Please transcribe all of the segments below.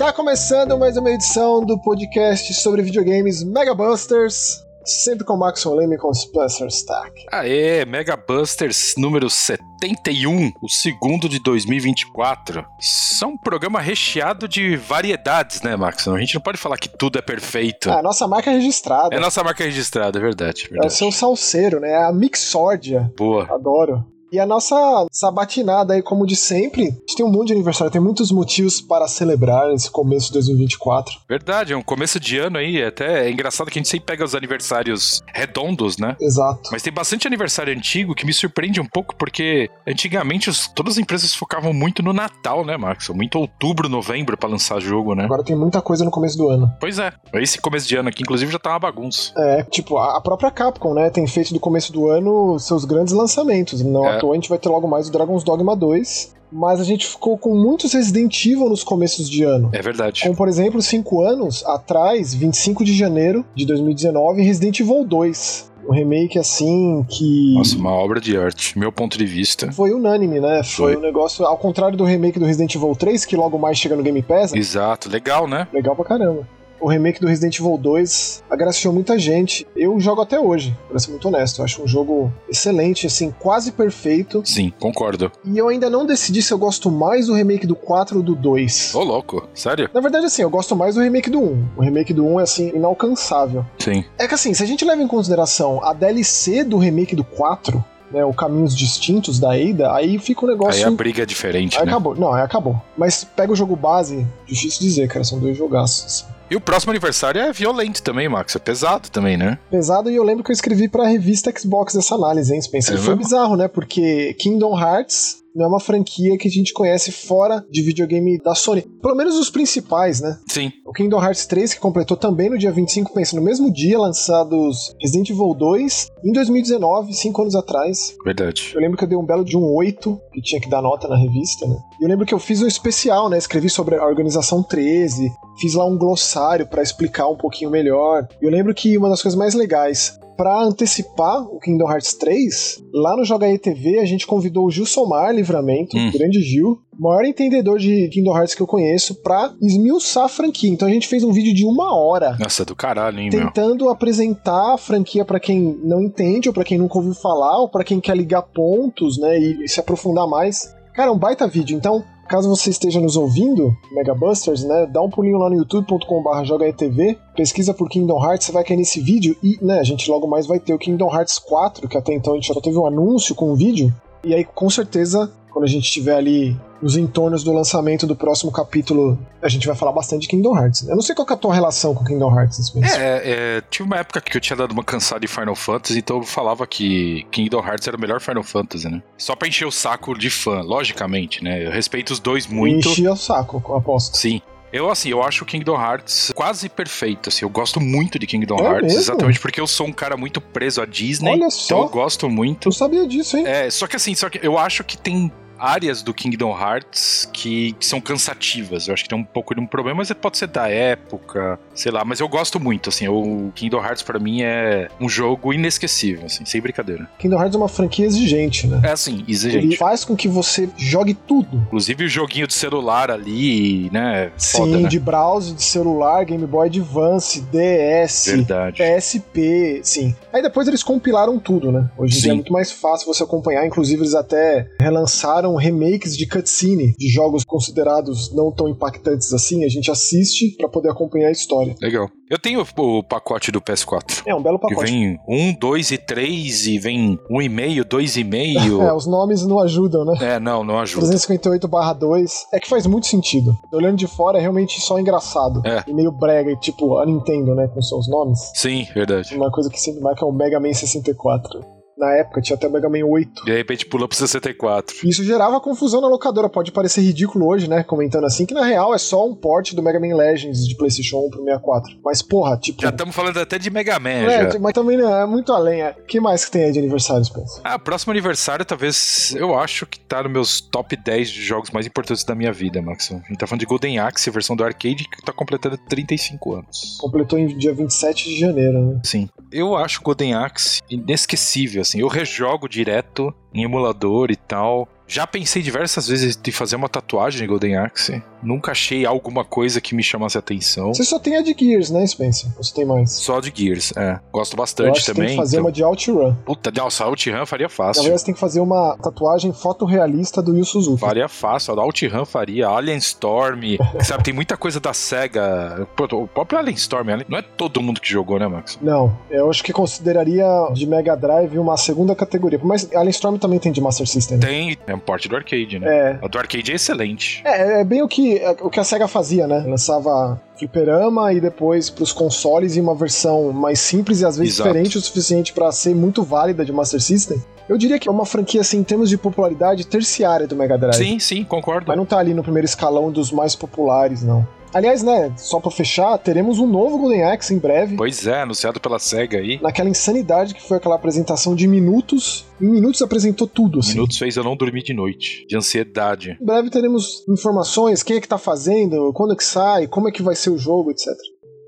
Está começando mais uma edição do podcast sobre videogames Mega Busters. Sempre com Max Leme com Spencer Stack. Aê, Mega Busters número 71, o segundo de 2024. Isso é um programa recheado de variedades, né, Max? A gente não pode falar que tudo é perfeito. Ah, a nossa marca registrada. É nossa marca registrada, é verdade. É o verdade. seu salseiro, né? A Mixórdia. Boa. Adoro. E a nossa sabatinada aí, como de sempre, a gente tem um monte de aniversário, tem muitos motivos para celebrar esse começo de 2024. Verdade, é um começo de ano aí. Até é engraçado que a gente sempre pega os aniversários redondos, né? Exato. Mas tem bastante aniversário antigo que me surpreende um pouco, porque antigamente os- todas as empresas focavam muito no Natal, né, Max? Muito outubro, novembro pra lançar jogo, né? Agora tem muita coisa no começo do ano. Pois é. Esse começo de ano aqui, inclusive, já tá uma bagunça. É, tipo, a a própria Capcom, né, tem feito do começo do ano seus grandes lançamentos. Não É. toa a gente vai ter logo mais o Dragon's Dogma 2. Mas a gente ficou com muitos Resident Evil nos começos de ano. É verdade. Como, por exemplo, cinco anos atrás, 25 de janeiro de 2019, Resident Evil 2. Um remake assim que. Nossa, uma obra de arte, meu ponto de vista. Foi unânime, né? Foi, Foi. um negócio. Ao contrário do remake do Resident Evil 3, que logo mais chega no Game Pass, Exato, legal, né? legal pra caramba. O remake do Resident Evil 2 agraciou muita gente. Eu jogo até hoje, pra ser muito honesto. Eu acho um jogo excelente, assim, quase perfeito. Sim, concordo. E eu ainda não decidi se eu gosto mais do remake do 4 ou do 2. Ô, louco, sério? Na verdade, assim, eu gosto mais do remake do 1. O remake do 1 é, assim, inalcançável. Sim. É que, assim, se a gente leva em consideração a DLC do remake do 4, né, o Caminhos Distintos da Ada, aí fica um negócio... Aí a briga é diferente, Aí né? acabou. Não, aí acabou. Mas pega o jogo base, difícil dizer, cara, são dois jogaços. assim. E o próximo aniversário é violento também, Max. É pesado também, né? Pesado, e eu lembro que eu escrevi pra revista Xbox essa análise, hein, Spencer? É foi mesmo? bizarro, né? Porque Kingdom Hearts não é uma franquia que a gente conhece fora de videogame da Sony. Pelo menos os principais, né? Sim. O Kingdom Hearts 3, que completou também no dia 25, pensa, no mesmo dia lançados Resident Evil 2, em 2019, cinco anos atrás. Verdade. Eu lembro que eu dei um belo de um 8, que tinha que dar nota na revista, né? E eu lembro que eu fiz um especial, né? Escrevi sobre a Organização 13, fiz lá um glossário pra explicar um pouquinho melhor. E eu lembro que uma das coisas mais legais, pra antecipar o Kingdom Hearts 3, lá no Joga TV a gente convidou o Gil Somar Livramento, Hum. o grande Gil, maior entendedor de Kingdom Hearts que eu conheço, pra esmiuçar a franquia. Então a gente fez um vídeo de uma hora Nossa, do caralho, hein, meu? tentando apresentar a franquia pra quem não entende, ou pra quem nunca ouviu falar, ou pra quem quer ligar pontos, né, e, e se aprofundar mais. Cara, é um baita vídeo. Então, caso você esteja nos ouvindo, Mega Busters, né, dá um pulinho lá no youtube.com/barra jogaetv, pesquisa por Kingdom Hearts, você vai cair nesse vídeo e, né, a gente logo mais vai ter o Kingdom Hearts 4, que até então a gente só teve um anúncio com um vídeo. E aí, com certeza, quando a gente estiver ali nos entornos do lançamento do próximo capítulo, a gente vai falar bastante de Kingdom Hearts. Eu não sei qual que é a tua relação com Kingdom Hearts, Spencer. É, é, tive uma época que eu tinha dado uma cansada de Final Fantasy, então eu falava que Kingdom Hearts era o melhor Final Fantasy, né? Só pra encher o saco de fã, logicamente, né? Eu respeito os dois muito. Enchia o saco, aposto. Sim. Eu, assim, eu acho o Kingdom Hearts quase perfeito, assim. Eu gosto muito de Kingdom É Hearts, mesmo? exatamente porque eu sou um cara muito preso à Disney. Olha Então só, eu gosto muito. eu sabia disso, hein? É, só que assim, só que eu acho que tem áreas do Kingdom Hearts que são cansativas. Eu acho que tem um pouco de um problema, mas pode ser da época, sei lá. Mas eu gosto muito, assim. O Kingdom Hearts pra mim é um jogo inesquecível, assim, sem brincadeira. Kingdom Hearts é uma franquia exigente, né? É assim, Ele exigente. faz com que você jogue tudo. Inclusive o joguinho de celular ali, né? Sim, Foda, né? de browser, de celular, Game Boy Advance, DS, Verdade. PSP, sim. Aí depois eles compilaram tudo, né? Hoje em dia é Sim. muito mais fácil você acompanhar. Inclusive, eles até relançaram remakes de cutscene de jogos considerados não tão impactantes assim. A gente assiste pra poder acompanhar a história. Legal. Eu tenho o pacote do PS4. É um belo Que pacote. vem um, dois e três, e vem um e meio, dois e meio. É, os nomes não ajudam, né? É, não, não ajuda. 358/2 é que faz muito sentido. Olhando de fora é realmente só engraçado. É. E meio brega, tipo a Nintendo, né, com seus nomes. Sim, verdade. Uma coisa que sempre marca é o Mega Man 64. Na época tinha até o Mega Man 8. De repente pula pro 64. Isso gerava confusão na locadora. Pode parecer ridículo hoje, né? Comentando assim, que na real é só um port do Mega Man Legends de PlayStation 1 pro 64. Mas, porra, tipo. Já estamos falando até de Mega Man, é, já. mas também não, é muito além. O que mais que tem aí de aniversário, Spencer? Ah, próximo aniversário, talvez. Eu acho que tá nos meus top 10 de jogos mais importantes da minha vida, Max. A gente tá falando de Golden Axe, versão do arcade, que tá completando 35 anos. Completou em dia 27 de janeiro, né? Sim. Eu acho Golden Axe inesquecível, assim. Eu rejogo direto em emulador e tal. Já pensei diversas vezes em fazer uma tatuagem de Golden Axe. Nunca achei alguma coisa que me chamasse atenção. Você só tem a de Gears, né, Spencer? Ou você tem mais? Só de Gears, é. Gosto bastante também. tem que fazer então- uma de OutRun. Puta, OutRun faria fácil. você tem que fazer uma tatuagem fotorrealista do Yu Suzuki. Faria fácil, a OutRun faria, Alien Storm, sabe, tem muita coisa da SEGA. Pô, O próprio Alien Storm, não é todo mundo que jogou, né, Max? Não, eu acho que consideraria de Mega Drive uma segunda categoria. Mas Alien Storm também tem de Master System. né? Tem, é um porte do arcade, né? É, A do arcade é excelente. É, é bem o que, é o que a SEGA fazia, né? Lançava fliperama e depois pros consoles em uma versão mais simples e às vezes Exato. diferente o suficiente pra ser muito válida de Master System. Eu diria que é uma franquia, assim, em termos de popularidade, terciária do Mega Drive. Sim, sim, concordo. Mas não tá ali no primeiro escalão dos mais populares, não. Aliás, né, só pra fechar, teremos um novo Golden Axe em breve. Pois é, anunciado pela SEGA aí. Naquela insanidade que foi aquela apresentação de minutos. Em minutos apresentou tudo, assim. Minutos fez eu não dormir de noite, de ansiedade. Em breve teremos informações, quem é que tá fazendo, quando é que sai, como é que vai ser o jogo, etc.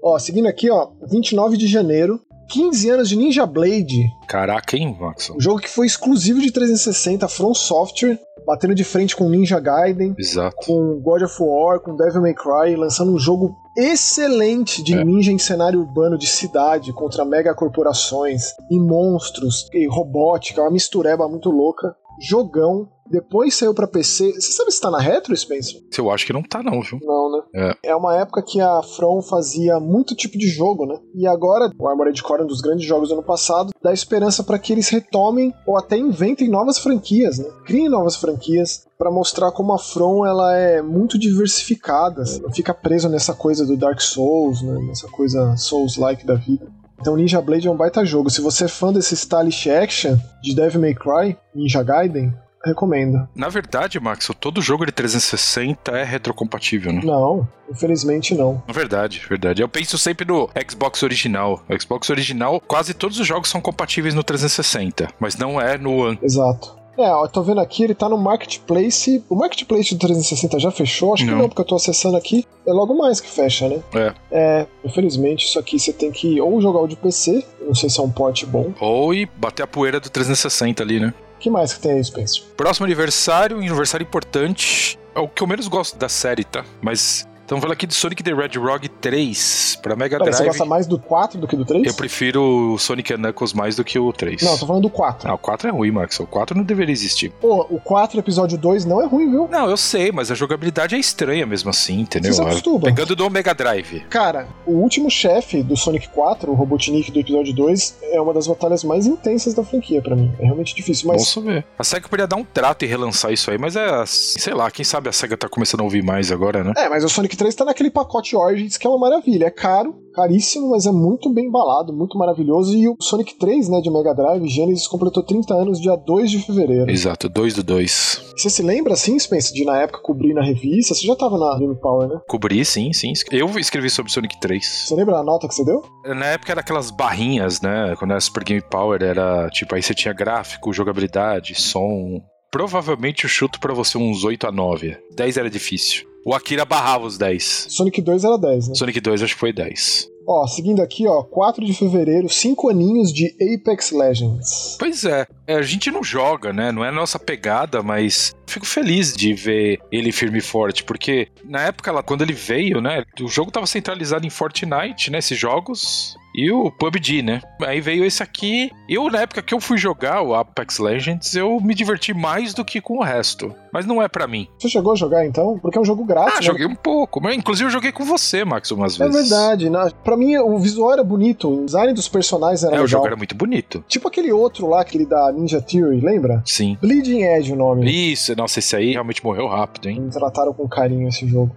Ó, seguindo aqui, ó, 29 de janeiro, 15 anos de Ninja Blade, Caraca, hein, Maxon? um jogo que foi exclusivo de 360, From Software, batendo de frente com Ninja Gaiden, Exato. com God of War, com Devil May Cry, lançando um jogo excelente de É. ninja em cenário urbano de cidade contra mega corporações e monstros e robótica, uma mistureba muito louca. Jogão. Depois saiu pra PC. Você sabe se tá na retro, Spencer? Eu acho que não tá, não, viu? Não, né? É. uma época que a From fazia muito tipo de jogo, né? E agora, o Armored Core, um dos grandes jogos do ano passado, dá esperança para que eles retomem ou até inventem novas franquias, né? Criem novas franquias para mostrar como a From ela é muito diversificada, assim, não fica preso nessa coisa do Dark Souls, né? Nessa coisa Souls-like da vida. Então Ninja Blade é um baita jogo. Se você é fã desse stylish action de Devil May Cry, Ninja Gaiden, recomendo. Na verdade, Max, todo jogo de 360 é retrocompatível, né? Não, infelizmente não. Na verdade, verdade. Eu penso sempre no Xbox original. O Xbox original, quase todos os jogos são compatíveis no 360, mas não é no One. Exato. É, eu tô vendo aqui, ele tá no Marketplace. O Marketplace do 360 já fechou? Acho que Não. não, porque eu tô acessando aqui. É logo mais que fecha, né? É. É, infelizmente, isso aqui você tem que ou jogar o de PC, não sei se é um port bom. Ou e bater a poeira do 360 ali, né? O que mais que tem aí, Spencer? Próximo aniversário, aniversário importante. É o que eu menos gosto da série, tá? Mas estamos falando aqui de Sonic the Red Rogue 3 pra Mega você Drive. gosta mais do 4 do que do 3? Eu prefiro o Sonic Knuckles mais do que o 3. Não, tô falando do 4. Ah, o 4 é ruim, Max. O 4 não deveria existir. Pô, o 4 episódio 2 não é ruim, viu? Não, eu sei, mas a jogabilidade é estranha mesmo assim, entendeu? Você se acostuma. Pegando do Mega Drive. Cara, o último chefe do Sonic 4, o Robotnik do episódio 2, é uma das batalhas mais intensas da franquia pra mim. É realmente difícil, mas Vamos saber. A SEGA poderia dar um trato e relançar isso aí, mas é, sei lá, quem sabe a SEGA tá começando a ouvir mais agora, né? É, mas o Sonic 3 tá naquele pacote Origins que é uma maravilha. É caro, caríssimo, mas é muito bem embalado, muito maravilhoso. E o Sonic 3, né, de Mega Drive, Genesis, completou 30 anos dia 2 de fevereiro. Exato, 2 do 2. Você se lembra, assim, Spence, de na época cobrir na revista? Você já tava na Game Power, né? Cobri, sim, sim. Eu escrevi sobre Sonic 3. Você lembra a nota que você deu? Na época era aquelas barrinhas, né? Quando era Super Game Power, era tipo, aí você tinha gráfico, jogabilidade, som. Provavelmente eu chuto pra você uns 8 a 9. 10 era difícil. O Akira barrava os 10. Sonic 2 era 10, né? Sonic 2 acho que foi 10. Ó, seguindo aqui, ó, 4 de fevereiro, 5 aninhos de Apex Legends. Pois é, é, a gente não joga, né? Não é a nossa pegada, mas fico feliz de ver ele firme e forte, porque na época lá, quando ele veio, né? O jogo tava centralizado em Fortnite, né? Esses jogos. E o PUBG, né? Aí veio esse aqui. Eu, na época que eu fui jogar o Apex Legends, eu me diverti mais do que com o resto. Mas não é pra mim. Você chegou a jogar então? Porque é um jogo grátis, Ah, né? joguei um pouco. Mas, inclusive, eu joguei com você, Max, umas É vezes. verdade, né? Pra mim o visual era bonito, o design dos personagens era É, o legal. jogo era muito bonito. Tipo aquele outro lá, aquele da Ninja Theory, lembra? Sim. Bleeding Edge o nome. Isso, nossa, esse aí realmente morreu rápido, hein? Trataram com carinho esse jogo.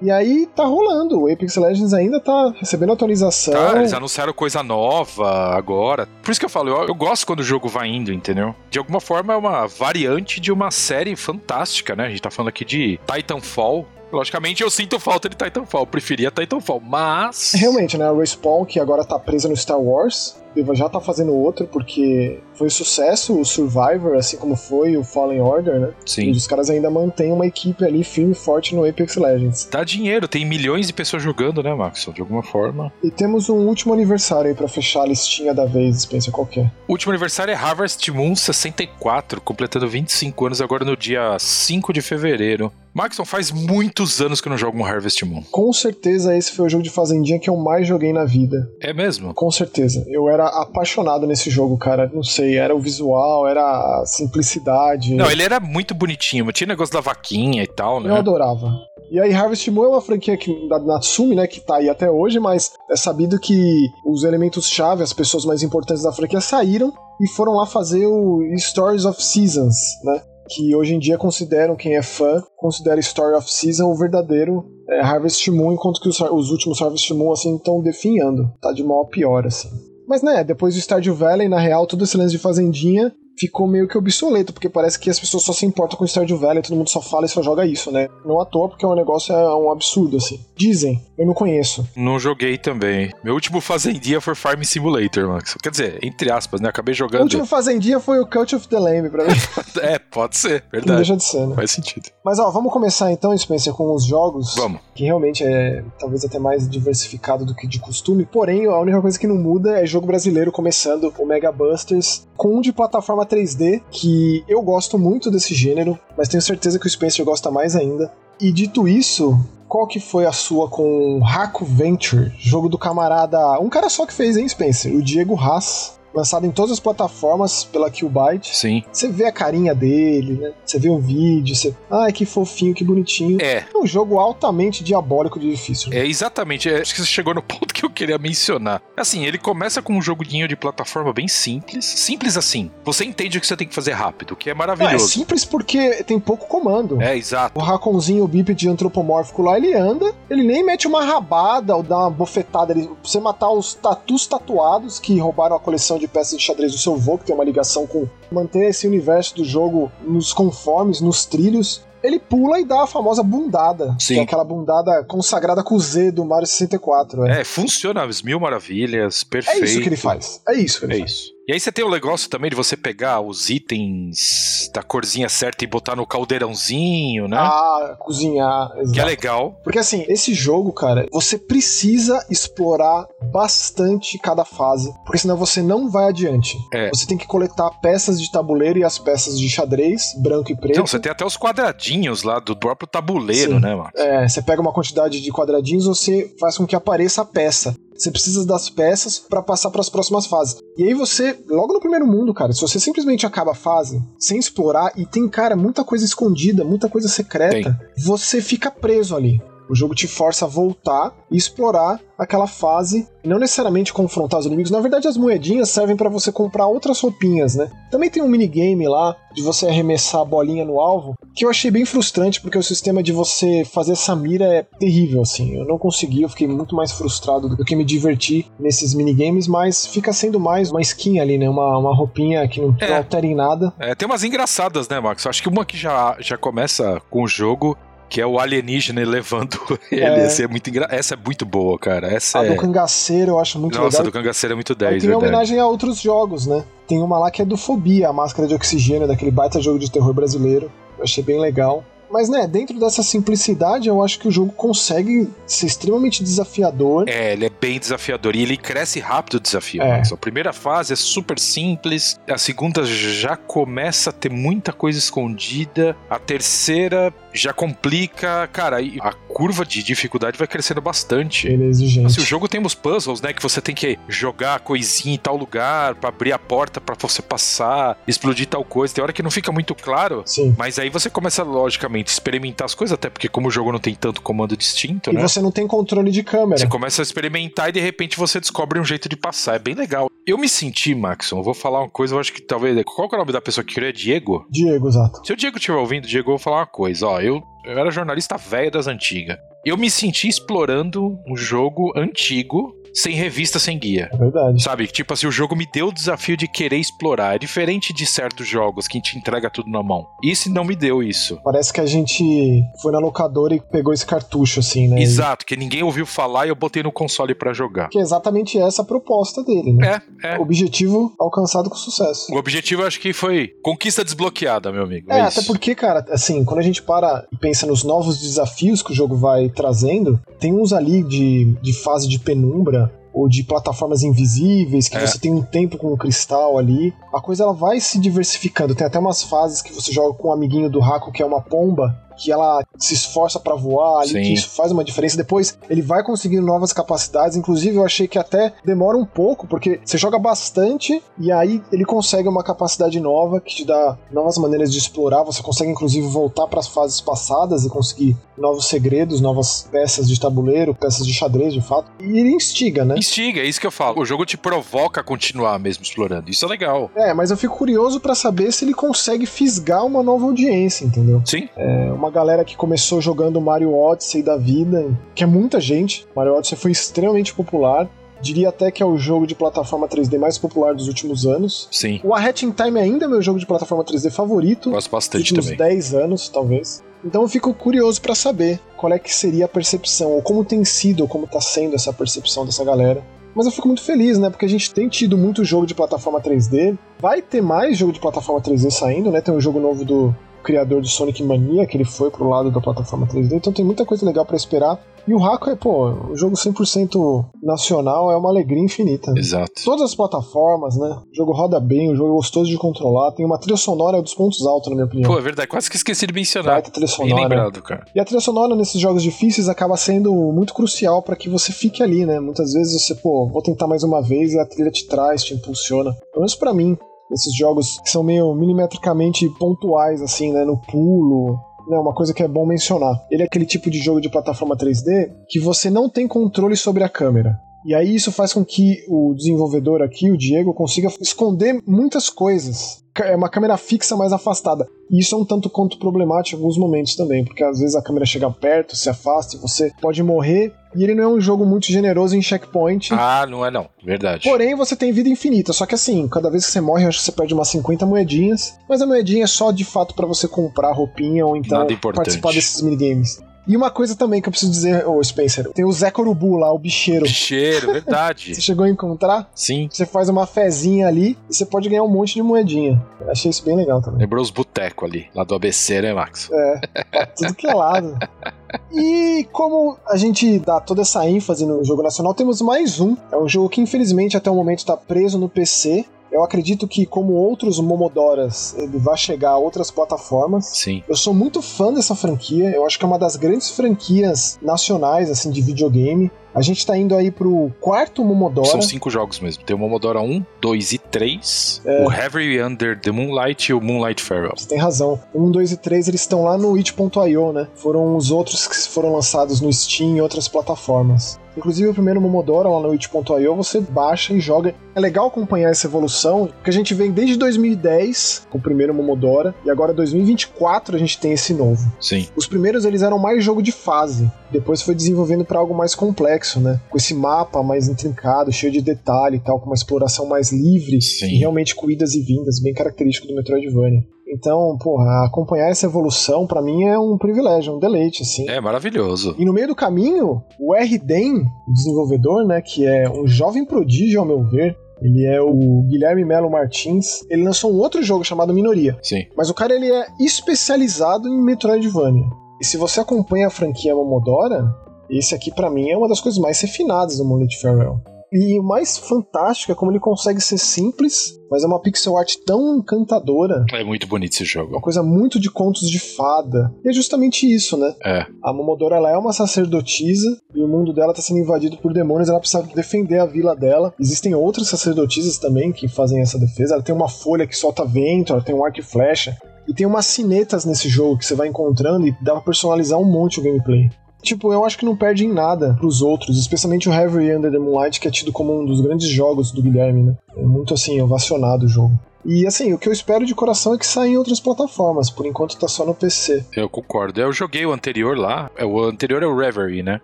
E aí tá rolando. O Apex Legends ainda tá recebendo atualização. Tá, eles anunciaram coisa nova agora. Por isso que eu falo, eu, eu, gosto quando o jogo vai indo, entendeu? De alguma forma é uma variante de uma série fantástica, né? A gente tá falando aqui de Titanfall, Logicamente, eu sinto falta de Titanfall. Eu preferia Titanfall, mas. Realmente, né? A Respawn, que agora tá presa no Star Wars, já tá fazendo outro, porque foi um sucesso o Survivor, assim como foi o Fallen Order, né? Sim. E os caras ainda mantêm uma equipe ali firme e forte no Apex Legends. Dá dinheiro, tem milhões de pessoas jogando, né, Max? De alguma forma. E temos um último aniversário aí pra fechar a listinha da vez, Spencer, qualquer. O último aniversário é Harvest Moon 64, completando 25 anos agora no dia 5 de fevereiro. Maxon, faz muitos anos que eu não jogo um Harvest Moon. Com certeza esse foi o jogo de fazendinha que eu mais joguei na vida. É mesmo? Com certeza. Eu era apaixonado nesse jogo, cara. Não sei, era o visual, era a simplicidade. Não, ele era muito bonitinho. Tinha negócio da vaquinha e tal, né? Eu adorava. E aí Harvest Moon é uma franquia que, da Natsumi, né, que tá aí até hoje, mas é sabido que os elementos-chave, as pessoas mais importantes da franquia saíram e foram lá fazer o Stories of Seasons, né? que hoje em dia consideram, quem é fã, considera Story of Season o verdadeiro é, Harvest Moon, enquanto que os, os últimos Harvest Moon, assim, estão definhando. Tá de mal a pior, assim. Mas, né, depois do Stardew Valley, na real, todo esse lance de fazendinha ficou meio que obsoleto, porque parece que as pessoas só se importam com Stardew Valley, todo mundo só fala e só joga isso, né? Não à toa, porque é um negócio, é um absurdo, assim. Dizem, eu não conheço. Não joguei também. Meu último Fazendinha foi Farm Simulator, Max. Quer dizer, entre aspas, né? Acabei jogando. O último Fazendinha foi o Cult of the Lamb pra mim. é, pode ser, verdade. Não deixa de ser, né? Faz sentido. Mas, ó, vamos começar então, Spencer, com os jogos. Vamos. Que realmente é talvez até mais diversificado do que de costume. Porém, a única coisa que não muda é jogo brasileiro começando o Mega Busters com um de plataforma 3D, que eu gosto muito desse gênero, mas tenho certeza que o Spencer gosta mais ainda. E dito isso, qual que foi a sua com Haku Venture, jogo do camarada, um cara só que fez, hein, Spencer? O Diego Haas lançado em todas as plataformas pela Killbyte. Sim. Você vê a carinha dele, né? Você vê o vídeo, você. Ai, que fofinho, que bonitinho. É. É um jogo altamente diabólico de difícil. Né? É, exatamente. É, acho que você chegou no ponto que eu queria mencionar. Assim, ele começa com um joguinho de plataforma bem simples. Simples assim. Você entende o que você tem que fazer rápido, o que é maravilhoso. Não, é simples porque tem pouco comando. É, exato. O raconzinho bípede antropomórfico lá, ele anda, ele nem mete uma rabada ou dá uma bofetada ali. Pra você matar os tatus tatuados que roubaram a coleção de de peças de xadrez do seu vô, que tem uma ligação com manter esse universo do jogo nos conformes, nos trilhos. Ele pula e dá a famosa bundada. Sim. Que é aquela bundada consagrada com o Z do Mario 64. É, é funciona as mil maravilhas, perfeito. É isso que ele faz. É isso que ele é faz. Isso. E aí você tem o negócio também de você pegar os itens da corzinha certa e botar no caldeirãozinho, né? Ah, cozinhar. Exato. Que é legal. Porque assim, esse jogo, cara, você precisa explorar bastante cada fase, porque senão você não vai adiante. É. Você tem que coletar peças de tabuleiro e as peças de xadrez, branco e preto. Então, você tem até os quadradinhos lá do próprio tabuleiro, Sim. né, mano? É, você pega uma quantidade de quadradinhos, você faz com que apareça a peça. Você precisa das peças para passar para as próximas fases. E aí você, logo no primeiro mundo, cara, se você simplesmente acaba a fase sem explorar e tem, cara, muita coisa escondida, muita coisa secreta, Tem. você fica preso ali. O jogo te força a voltar e explorar aquela fase, não necessariamente confrontar os inimigos. Na verdade, as moedinhas servem para você comprar outras roupinhas, né? Também tem um minigame lá de você arremessar a bolinha no alvo, que eu achei bem frustrante, porque o sistema de você fazer essa mira é terrível, assim. Eu não consegui, eu fiquei muito mais frustrado do que me divertir nesses minigames, mas fica sendo mais uma skin ali, né? Uma, uma roupinha que não, É. altera em nada. É, tem umas engraçadas, né, Max? Eu acho que uma que já, já começa com o jogo, que é o alienígena levando ele. É. Essa é muito engra... Essa é muito boa, cara. Essa A é. do cangaceiro eu acho muito Nossa, legal. do cangaceiro é muito Aí 10, tem verdade. homenagem a outros jogos, né? Tem uma lá que é do Fobia, a máscara de oxigênio, daquele baita jogo de terror brasileiro. Eu achei bem legal. Mas, né, dentro dessa simplicidade, eu acho que o jogo consegue ser extremamente desafiador. É, ele é bem desafiador e ele cresce rápido o desafio. É. Max. A primeira fase é super simples, a segunda já começa a ter muita coisa escondida, a terceira já complica, cara, e a curva de dificuldade vai crescendo bastante. Ele é exigente. Assim, o jogo tem uns puzzles, né? Que você tem que jogar a coisinha em tal lugar pra abrir a porta pra você passar, explodir tal coisa. Tem hora que não fica muito claro. Sim. Mas aí você começa, logicamente, a experimentar as coisas, até porque como o jogo não tem tanto comando distinto, E né? você não tem controle de câmera. Você começa a experimentar e de repente você descobre um jeito de passar. É bem legal. Eu me senti, Maxon, eu vou falar uma coisa, eu acho que talvez. Qual é o nome da pessoa que criou? É Diego? Diego, exato. Se o Diego estiver ouvindo, Diego, eu vou falar uma coisa. Ó, eu, eu era jornalista velho das antigas. Eu me senti explorando um jogo antigo sem revista, sem guia. É verdade. Sabe? Tipo assim, o jogo me deu o desafio de querer explorar. É diferente de certos jogos que te entrega tudo na mão. Esse não me deu isso. Parece que a gente foi na locadora e pegou esse cartucho, assim, né? Exato, que ninguém ouviu falar e eu botei no console para jogar. Que é exatamente essa a proposta dele, né? É, é. Objetivo alcançado com sucesso. O objetivo acho que foi conquista desbloqueada, meu amigo. É, É, até isso. porque, cara, assim, quando a gente para e pensa nos novos desafios que o jogo vai trazendo, tem uns ali de, de fase de penumbra ou de plataformas invisíveis, que É. você tem um tempo com o cristal ali. A coisa ela vai se diversificando. Tem até umas fases que você joga com um amiguinho do Raco, que é uma pomba, que ela se esforça pra voar ali, que isso faz uma diferença. Depois ele vai conseguindo novas capacidades. Inclusive, eu achei que até demora um pouco, porque você joga bastante e aí ele consegue uma capacidade nova que te dá novas maneiras de explorar. Você consegue, inclusive, voltar para as fases passadas e conseguir novos segredos, novas peças de tabuleiro, peças de xadrez, de fato. E ele instiga, né? Instiga, é isso que eu falo. O jogo te provoca a continuar mesmo explorando. Isso é legal. É, mas eu fico curioso pra saber se ele consegue fisgar uma nova audiência, entendeu? Sim. É uma galera que começou jogando Mario Odyssey da vida, que é muita gente. Mario Odyssey foi extremamente popular. Diria até que é o jogo de plataforma 3D mais popular dos últimos anos. Sim. O A Hat in Time ainda é meu jogo de plataforma 3D favorito. Gosto Dos bastante últimos também. 10 anos, talvez. Então eu fico curioso pra saber qual é que seria a percepção, ou como tem sido, ou como tá sendo essa percepção dessa galera. Mas eu fico muito feliz, né? Porque a gente tem tido muito jogo de plataforma 3D. Vai ter mais jogo de plataforma 3D saindo, né? Tem um jogo novo do criador de Sonic Mania, que ele foi pro lado da plataforma 3D. Então tem muita coisa legal pra esperar. E o Raco é, pô, um jogo 100% nacional, é uma alegria infinita. né? Exato. Todas as plataformas, né? O jogo roda bem, o jogo é gostoso de controlar. Tem uma trilha sonora dos pontos altos, na minha opinião. Pô, é verdade. Quase que esqueci de mencionar. Baita trilha Bem sonora. lembrado, cara. E a trilha sonora nesses jogos difíceis acaba sendo muito crucial pra que você fique ali, né? Muitas vezes você, pô, vou tentar mais uma vez e a trilha te traz, te impulsiona. Pelo menos pra mim, esses jogos que são meio milimetricamente pontuais, assim, né? No pulo. Né, uma coisa que é bom mencionar. Ele é aquele tipo de jogo de plataforma 3D que você não tem controle sobre a câmera. E aí isso faz com que o desenvolvedor aqui, o Diego, consiga esconder muitas coisas. É uma câmera fixa mais afastada. E isso é um tanto quanto problemático em alguns momentos também, porque às vezes a câmera chega perto, se afasta e você pode morrer. E ele não é um jogo muito generoso em checkpoint. Ah, não é não. Verdade. Porém, você tem vida infinita. Só que assim, cada vez que você morre, eu acho que você perde umas 50 moedinhas. Mas a moedinha é só de fato pra você comprar roupinha ou então participar desses minigames. E uma coisa também que eu preciso dizer, ô Spencer, tem o Zé Corubu lá, o bicheiro. Cheiro, verdade. Você chegou a encontrar? Sim. Você faz uma fezinha ali e você pode ganhar um monte de moedinha. Eu achei isso bem legal também. Lembrou os botecos ali, lá do ABC, né, Max? É, pra tudo que é lado. E como a gente dá toda essa ênfase no jogo nacional, temos mais um. É um jogo que infelizmente até o momento está preso no PC. Eu acredito que, como outros Momodoras, ele vai chegar a outras plataformas. Sim. Eu sou muito fã dessa franquia, eu acho que é uma das grandes franquias nacionais assim de videogame. A gente tá indo aí pro quarto Momodora. São cinco jogos mesmo. Tem o Momodora 1, 2 e 3. É. O Heavy Under the Moonlight e o Moonlight Farewell. Você tem razão. Um, dois e três eles estão lá no itch.io, né? Foram os outros que foram lançados no Steam e outras plataformas. Inclusive o primeiro Momodora lá no itch.io você baixa e joga. É legal acompanhar essa evolução, porque a gente vem desde 2010 com o primeiro Momodora e agora 2024 a gente tem esse novo. Sim. Os primeiros eles eram mais jogo de fase, depois foi desenvolvendo para algo mais complexo, né? Com esse mapa mais intrincado, cheio de detalhe e tal, com uma exploração mais livre Sim. e realmente com idas e vindas, bem característico do Metroidvania. Então, porra, acompanhar essa evolução pra mim é um privilégio, um deleite, assim. É maravilhoso. E no meio do caminho, o RDEM, o desenvolvedor, né, que é um jovem prodígio ao meu ver, ele é o Guilherme Melo Martins, ele lançou um outro jogo chamado Minoria. Sim. Mas o cara ele é especializado em Metroidvania. E se você acompanha a franquia Momodora, esse aqui pra mim é uma das coisas mais refinadas do Moonlit Farewell. E o mais fantástico é como ele consegue ser simples, mas é uma pixel art tão encantadora. É muito bonito esse jogo. Uma coisa muito de contos de fada. E é justamente isso, né? É. A Momodora ela é uma sacerdotisa e o mundo dela está sendo invadido por demônios. Ela precisa defender a vila dela. Existem outras sacerdotisas também que fazem essa defesa. Ela tem uma folha que solta vento, ela tem um arco e flecha. E tem umas cinetas nesse jogo que você vai encontrando e dá pra personalizar um monte o gameplay. Tipo, eu acho que não perde em nada pros outros, especialmente o Heavy Under the Moonlight, que é tido como um dos grandes jogos do Guilherme, né? É muito assim, ovacionado o jogo. E assim, o que eu espero de coração é que saia em outras plataformas, por enquanto tá só no PC. Eu concordo. Eu joguei o anterior lá, é, o anterior é o Reverie, né?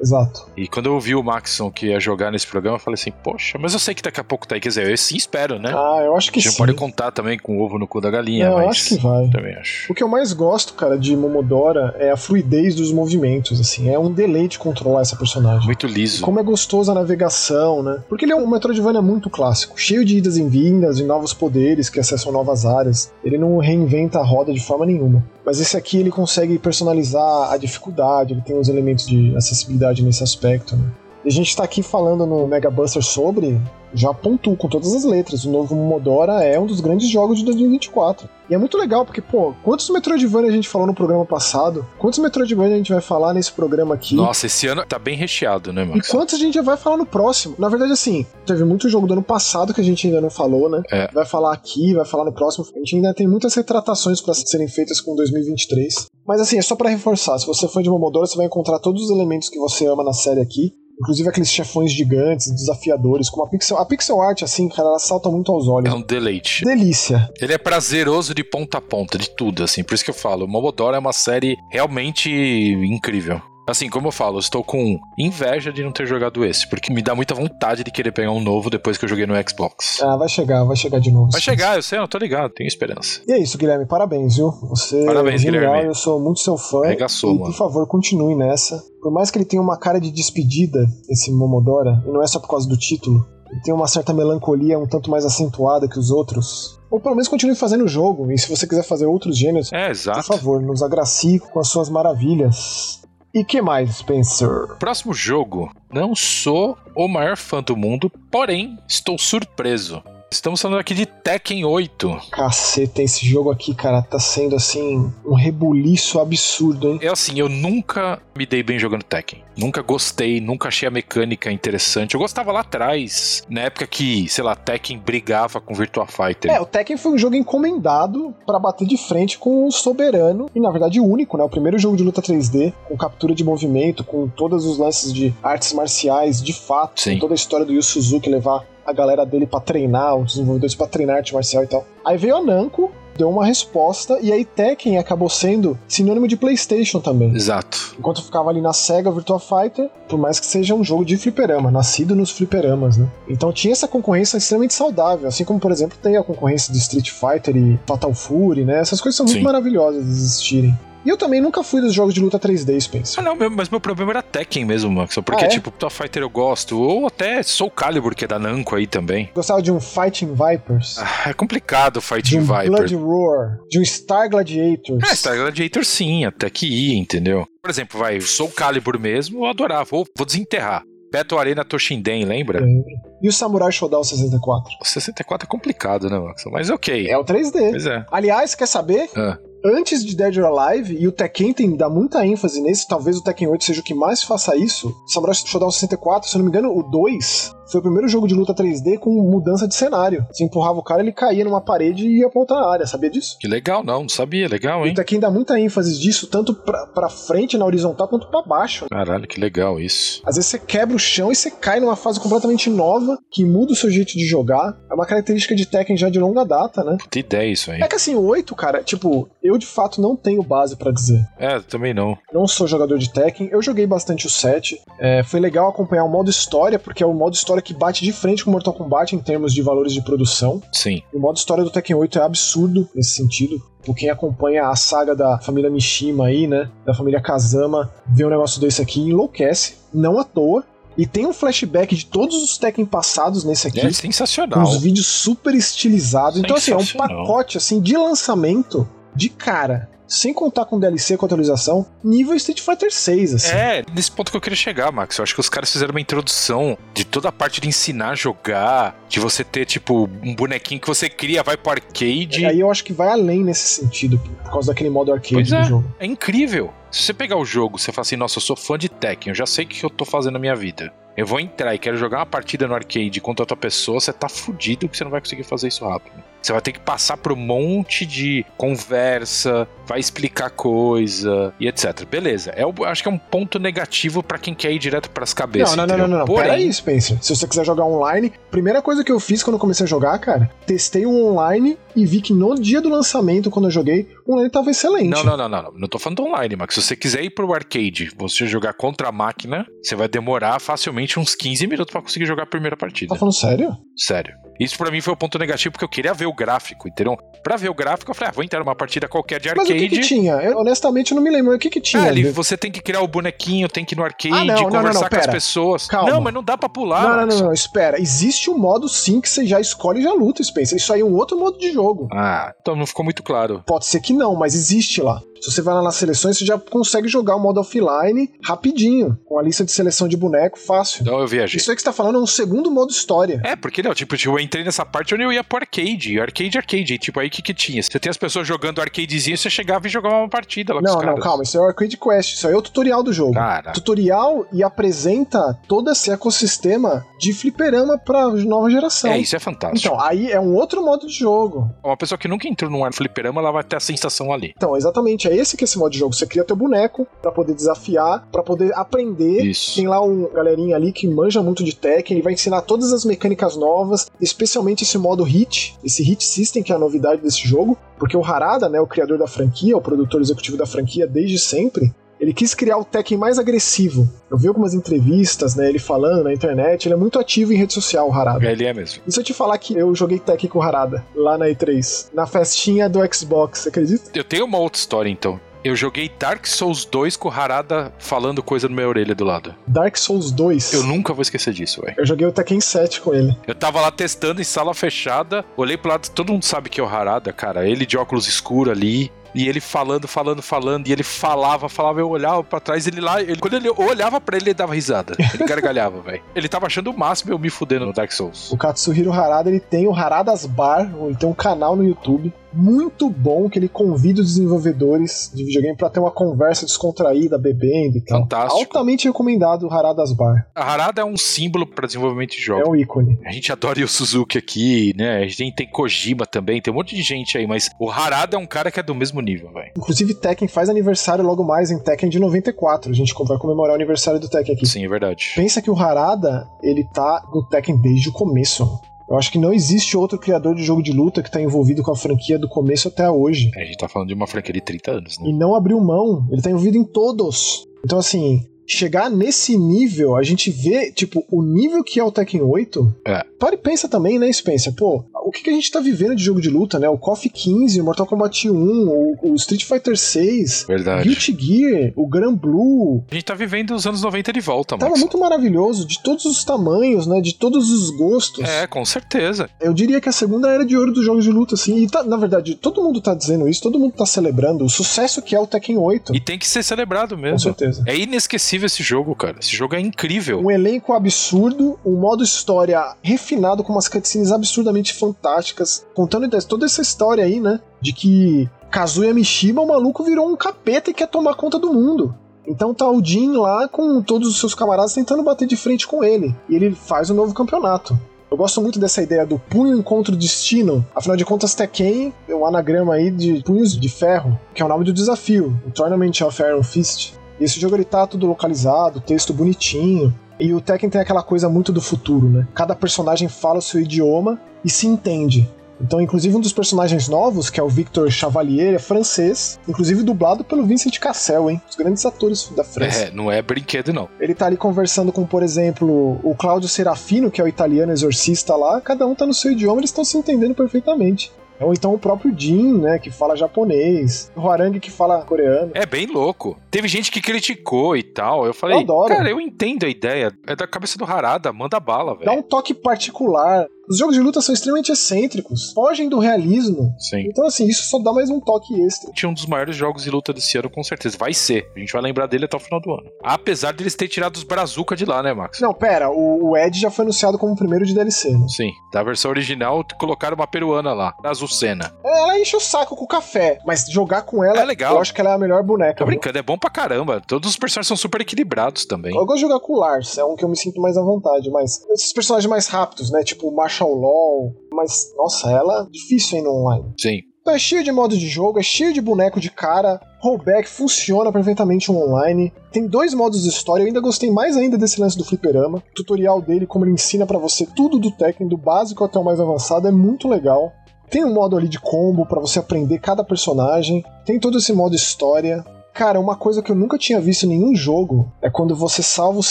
Exato. E quando eu vi o Maxon que ia jogar nesse programa, eu falei assim, poxa, mas eu sei que daqui a pouco tá aí. Quer dizer, eu sim espero, né? Ah, eu acho que a gente sim. pode contar também com o ovo no cu da galinha, eu mas acho que vai. também acho. O que eu mais gosto, cara, de Momodora é a fluidez dos movimentos, assim. É um deleite controlar essa personagem. Muito liso. Como é gostoso a navegação, né? Porque ele é um Metroidvania muito clássico, cheio de idas e vindas, de novos poderes que acessam novas áreas. Ele não reinventa a roda de forma nenhuma. Mas esse aqui ele consegue personalizar a dificuldade, ele tem os elementos de acessibilidade nesse aspecto. Né? E a gente tá aqui falando no Mega Buster sobre, já pontuo com todas as letras, o novo Momodora é um dos grandes jogos de 2024. E é muito legal, porque, pô, quantos Metroidvania a gente falou no programa passado? Quantos Metroidvania a gente vai falar nesse programa aqui? Nossa, esse ano tá bem recheado, né, E Max? quantos a gente já vai falar no próximo? Na verdade, assim, teve muito jogo do ano passado que a gente ainda não falou, né? É. Vai falar aqui, vai falar no próximo. A gente ainda tem muitas retratações para serem feitas com 2023. Mas assim, é só para reforçar. Se você for de Momodoro, você vai encontrar todos os elementos que você ama na série aqui. Inclusive aqueles chefões gigantes, desafiadores, como a pixel, a pixel art, assim, cara, ela salta muito aos olhos. É um deleite. Delícia. Ele é prazeroso de ponta a ponta, de tudo, assim. Por isso que eu falo, Momodora é uma série realmente incrível. Assim, como eu falo, eu estou com inveja de não ter jogado esse, porque me dá muita vontade de querer pegar um novo depois que eu joguei no Xbox. Ah, vai chegar, vai chegar de novo. Vai chegar, eu sei, eu tô ligado, tenho esperança. E é isso, Guilherme, parabéns, viu? Você Parabéns, é genial, Guilherme. eu sou muito seu fã. Arregaçou, e, mano. por favor, continue nessa. Por mais que ele tenha uma cara de despedida, esse Momodora, e não é só por causa do título, ele tem uma certa melancolia um tanto mais acentuada que os outros. Ou pelo menos continue fazendo o jogo, e se você quiser fazer outros gêneros, É, por favor, nos agracie com as suas maravilhas. E que mais, Spencer? Próximo jogo. Não sou o maior fã do mundo, porém estou surpreso. Estamos falando aqui de Tekken 8. Caceta, esse jogo aqui, cara, tá sendo assim um rebuliço absurdo, hein? É assim, eu nunca me dei bem jogando Tekken. Nunca gostei, nunca achei a mecânica interessante. Eu gostava lá atrás, na época que, sei lá, Tekken brigava com Virtua Fighter. É, o Tekken foi um jogo encomendado pra bater de frente com o soberano e na verdade único, né? O primeiro jogo de luta 3D com captura de movimento, com todos os lances de artes marciais, de fato, Sim. com toda a história do Yu Suzuki levar a galera dele pra treinar, os desenvolvedores pra treinar arte marcial e tal. Aí veio a Namco, deu uma resposta e aí Tekken acabou sendo sinônimo de PlayStation também. Exato. Enquanto ficava ali na SEGA Virtua Fighter, por mais que seja um jogo de fliperama, nascido nos fliperamas, né? Então tinha essa concorrência extremamente saudável, assim como, por exemplo, tem a concorrência de Street Fighter e Fatal Fury, né? Essas coisas são muito Sim. maravilhosas de existirem. E eu também nunca fui dos jogos de luta 3D, Spencer. Ah, não, mas meu problema era Tekken mesmo, Max. Porque, Ah, é? tipo, Virtua Fighter eu gosto. Ou até Soul Calibur, que é da Namco aí também. Gostava de um Fighting Vipers, Ah, é complicado o de Fighting um Viper. Blood Roar, de um Star Gladiators. Ah, Star Gladiator sim, até que ia, entendeu? Por exemplo, vai, Soul Calibur mesmo, eu adorava. Vou, vou desenterrar. Battle Arena Toshinden, lembra? Lembro. E o Samurai Shodown 64? O 64 é complicado, né, Max? Mas ok. É o 3D. Pois é. Aliás, quer saber? Ah. Antes de Dead or Alive, e o Tekken tem dá muita ênfase nesse, talvez o Tekken 8 seja o que mais faça isso. Samurai Shodown 64, se eu não me engano, o 2 foi o primeiro jogo de luta 3D com mudança de cenário. Você empurrava o cara, ele caía numa parede e ia pra outra área, sabia disso? Que legal, não, não sabia. Legal, hein? Tekken dá muita ênfase disso, tanto pra, pra frente na horizontal quanto pra baixo. Caralho, que legal isso. Às vezes você quebra o chão e você cai numa fase completamente nova, que muda o seu jeito de jogar. É uma característica de Tekken já de longa data, né? Puta ideia isso aí. É que assim, o 8, cara, tipo, eu de fato não tenho base pra dizer. É, também não. Não sou jogador de Tekken, eu joguei bastante o 7. É, foi legal acompanhar o modo história, porque é o modo história que bate de frente com Mortal Kombat em termos de valores de produção. Sim. E o modo história do Tekken 8 é absurdo nesse sentido. Por quem acompanha a saga da família Mishima aí, né? Da família Kazama, vê um negócio desse aqui e enlouquece. Não à toa. E tem um flashback de todos os Tekken passados nesse aqui. É Com sensacional. uns vídeos super estilizados. Então, assim, é um pacote assim de lançamento de cara. Sem contar com DLC com atualização, nível Street Fighter 6, assim. É, nesse ponto que eu queria chegar, Max. Eu acho que os caras fizeram uma introdução de toda a parte de ensinar a jogar, de você ter, tipo, um bonequinho que você cria, vai pro arcade. E aí eu acho que vai além nesse sentido, por por causa daquele modo arcade Pois do é. jogo. É incrível. Se você pegar o jogo, você fala assim, nossa, eu sou fã de Tekken, eu já sei o que eu tô fazendo na minha vida. Eu vou entrar e quero jogar uma partida no arcade contra outra pessoa, você tá fudido que você não vai conseguir fazer isso rápido. Você vai ter que passar por um monte de conversa, vai explicar coisa e etc. Beleza. É, acho que é um ponto negativo para quem quer ir direto pras cabeças. Não, não, não, não, não. Porém... Peraí, Spencer. Se você quiser jogar online, primeira coisa que eu fiz quando eu comecei a jogar, cara, testei o online e vi que no dia do lançamento, quando eu joguei, online tava excelente. Não, não, não, não. Não, tô falando do online, mas se você quiser ir pro arcade, você jogar contra a máquina, você vai demorar facilmente uns 15 minutos para conseguir jogar a primeira partida. Tá falando sério? Sério. Isso para mim foi o ponto negativo, porque eu queria ver o gráfico, entendeu? Pra ver o gráfico, eu falei, ah, vou entrar numa partida qualquer de arcade. Mas o que, que tinha? Eu, honestamente não me lembro. O que que tinha? É, ali você tem que criar o bonequinho, tem que ir no arcade, ah, não, conversar não, não, com as pessoas. Calma. Não, mas não dá pra pular. Não, não, não, não, espera. Existe um modo sim que você já escolhe e já luta, Spencer. Isso aí é um outro modo de jogo. Ah, então não ficou muito claro. Pode ser que não, mas existe lá. Se você vai lá nas seleções, você já consegue jogar o modo offline rapidinho, com a lista de seleção de boneco fácil. Então eu viajei. Isso aí que você tá falando é um segundo modo história. É, porque não, tipo, eu entrei nessa parte onde eu ia pro arcade, arcade, arcade. Tipo, aí o que que tinha? Você tem as pessoas jogando arcadezinho, você chegava e jogava uma partida lá Não, não, calma, isso é o arcade quest, isso aí é o tutorial do jogo. Cara. Tutorial e apresenta todo esse ecossistema de fliperama pra nova geração. É, isso é fantástico. Então, aí é um outro modo de jogo. Uma pessoa que nunca entrou num fliperama, ela vai ter a sensação ali. Então, exatamente, é esse que é esse modo de jogo. Você cria teu boneco para poder desafiar, para poder aprender. Isso. Tem lá um galerinha ali que manja muito de Tekken, ele vai ensinar todas as mecânicas novas, especialmente esse modo hit, esse hit system que é a novidade desse jogo, porque o Harada, né, o criador da franquia, o produtor executivo da franquia desde sempre, ele quis criar o Tekken mais agressivo. Eu vi algumas entrevistas, né, ele falando na internet, ele é muito ativo em rede social, o Harada. Ele é mesmo. E se eu te falar que eu joguei Tekken com o Harada, lá na E3, na festinha do Xbox, você acredita? Eu tenho uma outra história, então. Eu joguei Dark Souls 2 com o Harada falando coisa no minha orelha do lado. Dark Souls 2? Eu nunca vou esquecer disso, velho. Eu joguei o Tekken 7 com ele. Eu tava lá testando em sala fechada, olhei pro lado, todo mundo sabe que é o Harada, cara. Ele de óculos escuro ali, e ele falando, falando, falando, e ele falava, falava, eu olhava para trás, ele lá, ele, quando ele olhava para ele, ele dava risada. Ele gargalhava, velho. Ele tava achando o máximo eu me fudendo no Dark Souls. O Katsuhiro Harada, ele tem o Haradas Bar, ele tem um canal no YouTube muito bom que ele convida os desenvolvedores de videogame para ter uma conversa descontraída, bebendo e tal. Fantástico. Altamente recomendado o Haradas Bar. A Harada é um símbolo para desenvolvimento de jogos. É um ícone. A gente adora o Suzuki aqui, né? A gente tem Kojima também, tem um monte de gente aí, mas o Harada é um cara que é do mesmo nível, velho. Inclusive Tekken faz aniversário logo mais em Tekken de 94. A gente vai comemorar o aniversário do Tekken aqui. Sim, é verdade. Pensa que o Harada, ele tá no Tekken desde o começo. Eu acho que não existe outro criador de jogo de luta que está envolvido com a franquia do começo até hoje. A gente tá falando de uma franquia de 30 anos, né? E não abriu mão. Ele tá envolvido em todos. Então, assim, chegar nesse nível, a gente vê, tipo, o nível que é o Tekken 8. É. Para e pensa também, né, Spencer? Pô, o que, que a gente tá vivendo de jogo de luta, né? O KOF 15, o Mortal Kombat 1, o, o Street Fighter 6, Verdade. o Guilty Gear, o Gran Blue. A gente tá vivendo os anos 90 de volta, mano. Tava muito maravilhoso, de todos os tamanhos, né? De todos os gostos. É, com certeza. Eu diria que a segunda era de ouro dos jogos de luta, assim. E tá, na verdade, todo mundo tá dizendo isso, todo mundo tá celebrando o sucesso que é o Tekken 8. E tem que ser celebrado mesmo. Com certeza. É inesquecível esse jogo, cara. Esse jogo é incrível. Um elenco absurdo, um modo história refinado com umas cutscenes absurdamente fantásticas, contando toda essa história aí, né? De que Kazuya Mishima, o maluco, virou um capeta e quer tomar conta do mundo. Então tá o Jin lá com todos os seus camaradas tentando bater de frente com ele. E ele faz um novo campeonato. Eu gosto muito dessa ideia do punho encontra o destino. Afinal de contas, Tekken é um anagrama aí de punhos de ferro, que é o nome do desafio, o Tournament of Iron Fist. Esse jogo ele tá tudo localizado, texto bonitinho. E o Tekken tem aquela coisa muito do futuro, né? Cada personagem fala o seu idioma e se entende. Então, inclusive, um dos personagens novos, que é o Victor Chavalier, é francês, inclusive dublado pelo Vincent Cassel, hein? Os grandes atores da França. É, não é brinquedo, não. Ele tá ali conversando com, por exemplo, o Cláudio Serafino, que é o italiano exorcista lá, cada um tá no seu idioma, eles estão se entendendo perfeitamente. Ou então o próprio Jin, né, que fala japonês. O Harangue que fala coreano. É bem louco. Teve gente que criticou e tal. Eu falei, Eu adoro. cara, eu entendo a ideia. É da cabeça do Harada, manda bala, Dá velho. um toque particular. Os jogos de luta são extremamente excêntricos, fogem do realismo. Sim. Então, assim, isso só dá mais um toque extra. Tinha um dos maiores jogos de luta desse ano, com certeza. Vai ser. A gente vai lembrar dele até o final do ano. Apesar deles ter tirado os Brazuca de lá, né, Max? Não, pera, o, o Ed já foi anunciado como o primeiro de DLC. Né? Sim. Da versão original, colocaram uma peruana lá, Azucena. Ela enche o saco com o café, mas jogar com ela, É legal. eu acho que ela é a melhor boneca. Tô brincando, é bom pra caramba. Todos os personagens são super equilibrados também. Eu gosto de jogar com o Lars, é um que eu me sinto mais à vontade, mas esses personagens mais rápidos, né? Tipo o Marshall puxar o LoL, mas, nossa, ela é difícil ainda online. Sim. Então é cheio de modos de jogo, é cheio de boneco de cara, rollback funciona perfeitamente no online. Tem dois modos de história, eu ainda gostei mais ainda desse lance do fliperama. O tutorial dele, como ele ensina para você tudo do Tekken, do básico até o mais avançado, é muito legal. Tem um modo ali de combo para você aprender cada personagem. Tem todo esse modo história. Cara, uma coisa que eu nunca tinha visto em nenhum jogo é quando você salva os